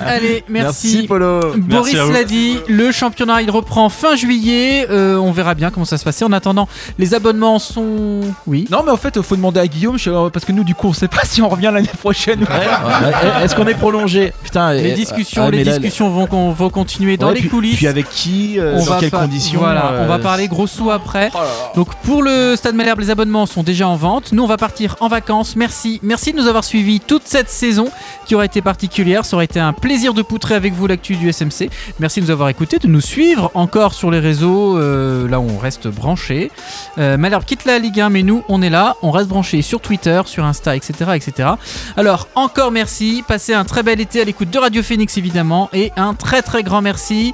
B: allez, merci.
F: Merci, Polo.
B: Boris
G: Merci à vous.
B: l'a dit, le championnat il reprend fin juillet. Euh, on verra bien comment ça se passe. En attendant, les Les abonnements sont. Oui.
A: Non, mais en fait, faut demander à Guillaume je- parce que nous, du coup, on sait pas si on revient l'année prochaine. ou pas.
F: Ouais, Est-ce qu'on est prolongé Putain.
B: Les
F: et-
B: discussions,
F: ah,
B: les
F: mais là,
B: discussions vont, con- vont continuer dans
F: Ouais,
B: les
F: puis-
B: coulisses.
F: Puis avec qui euh,
B: on
F: Dans
B: va
F: quelles
B: pas-
F: conditions
B: Voilà, on va
F: euh,
B: parler gros sous après. Donc pour le Stade Malherbe, les abonnements sont déjà en vente. Nous, on va partir en vacances. Merci, merci de nous avoir suivis toute cette saison qui aurait été particulière. Ça aurait été un plaisir de poutrer avec vous l'actu du SMC. Merci de nous avoir écoutés, de nous suivre encore sur les réseaux. euh, là, où on reste branché. Euh, Malherbe quitte la Ligue 1, mais nous, on est là. On reste branché sur Twitter, sur Insta, etc., etc. Alors encore merci. Passez un très bel été à l'écoute de Radio Phoenix évidemment et un très très grand merci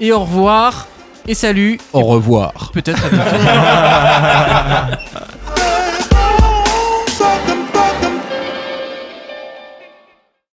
B: et au revoir et salut.
K: Au revoir.
B: Peut-être à bientôt.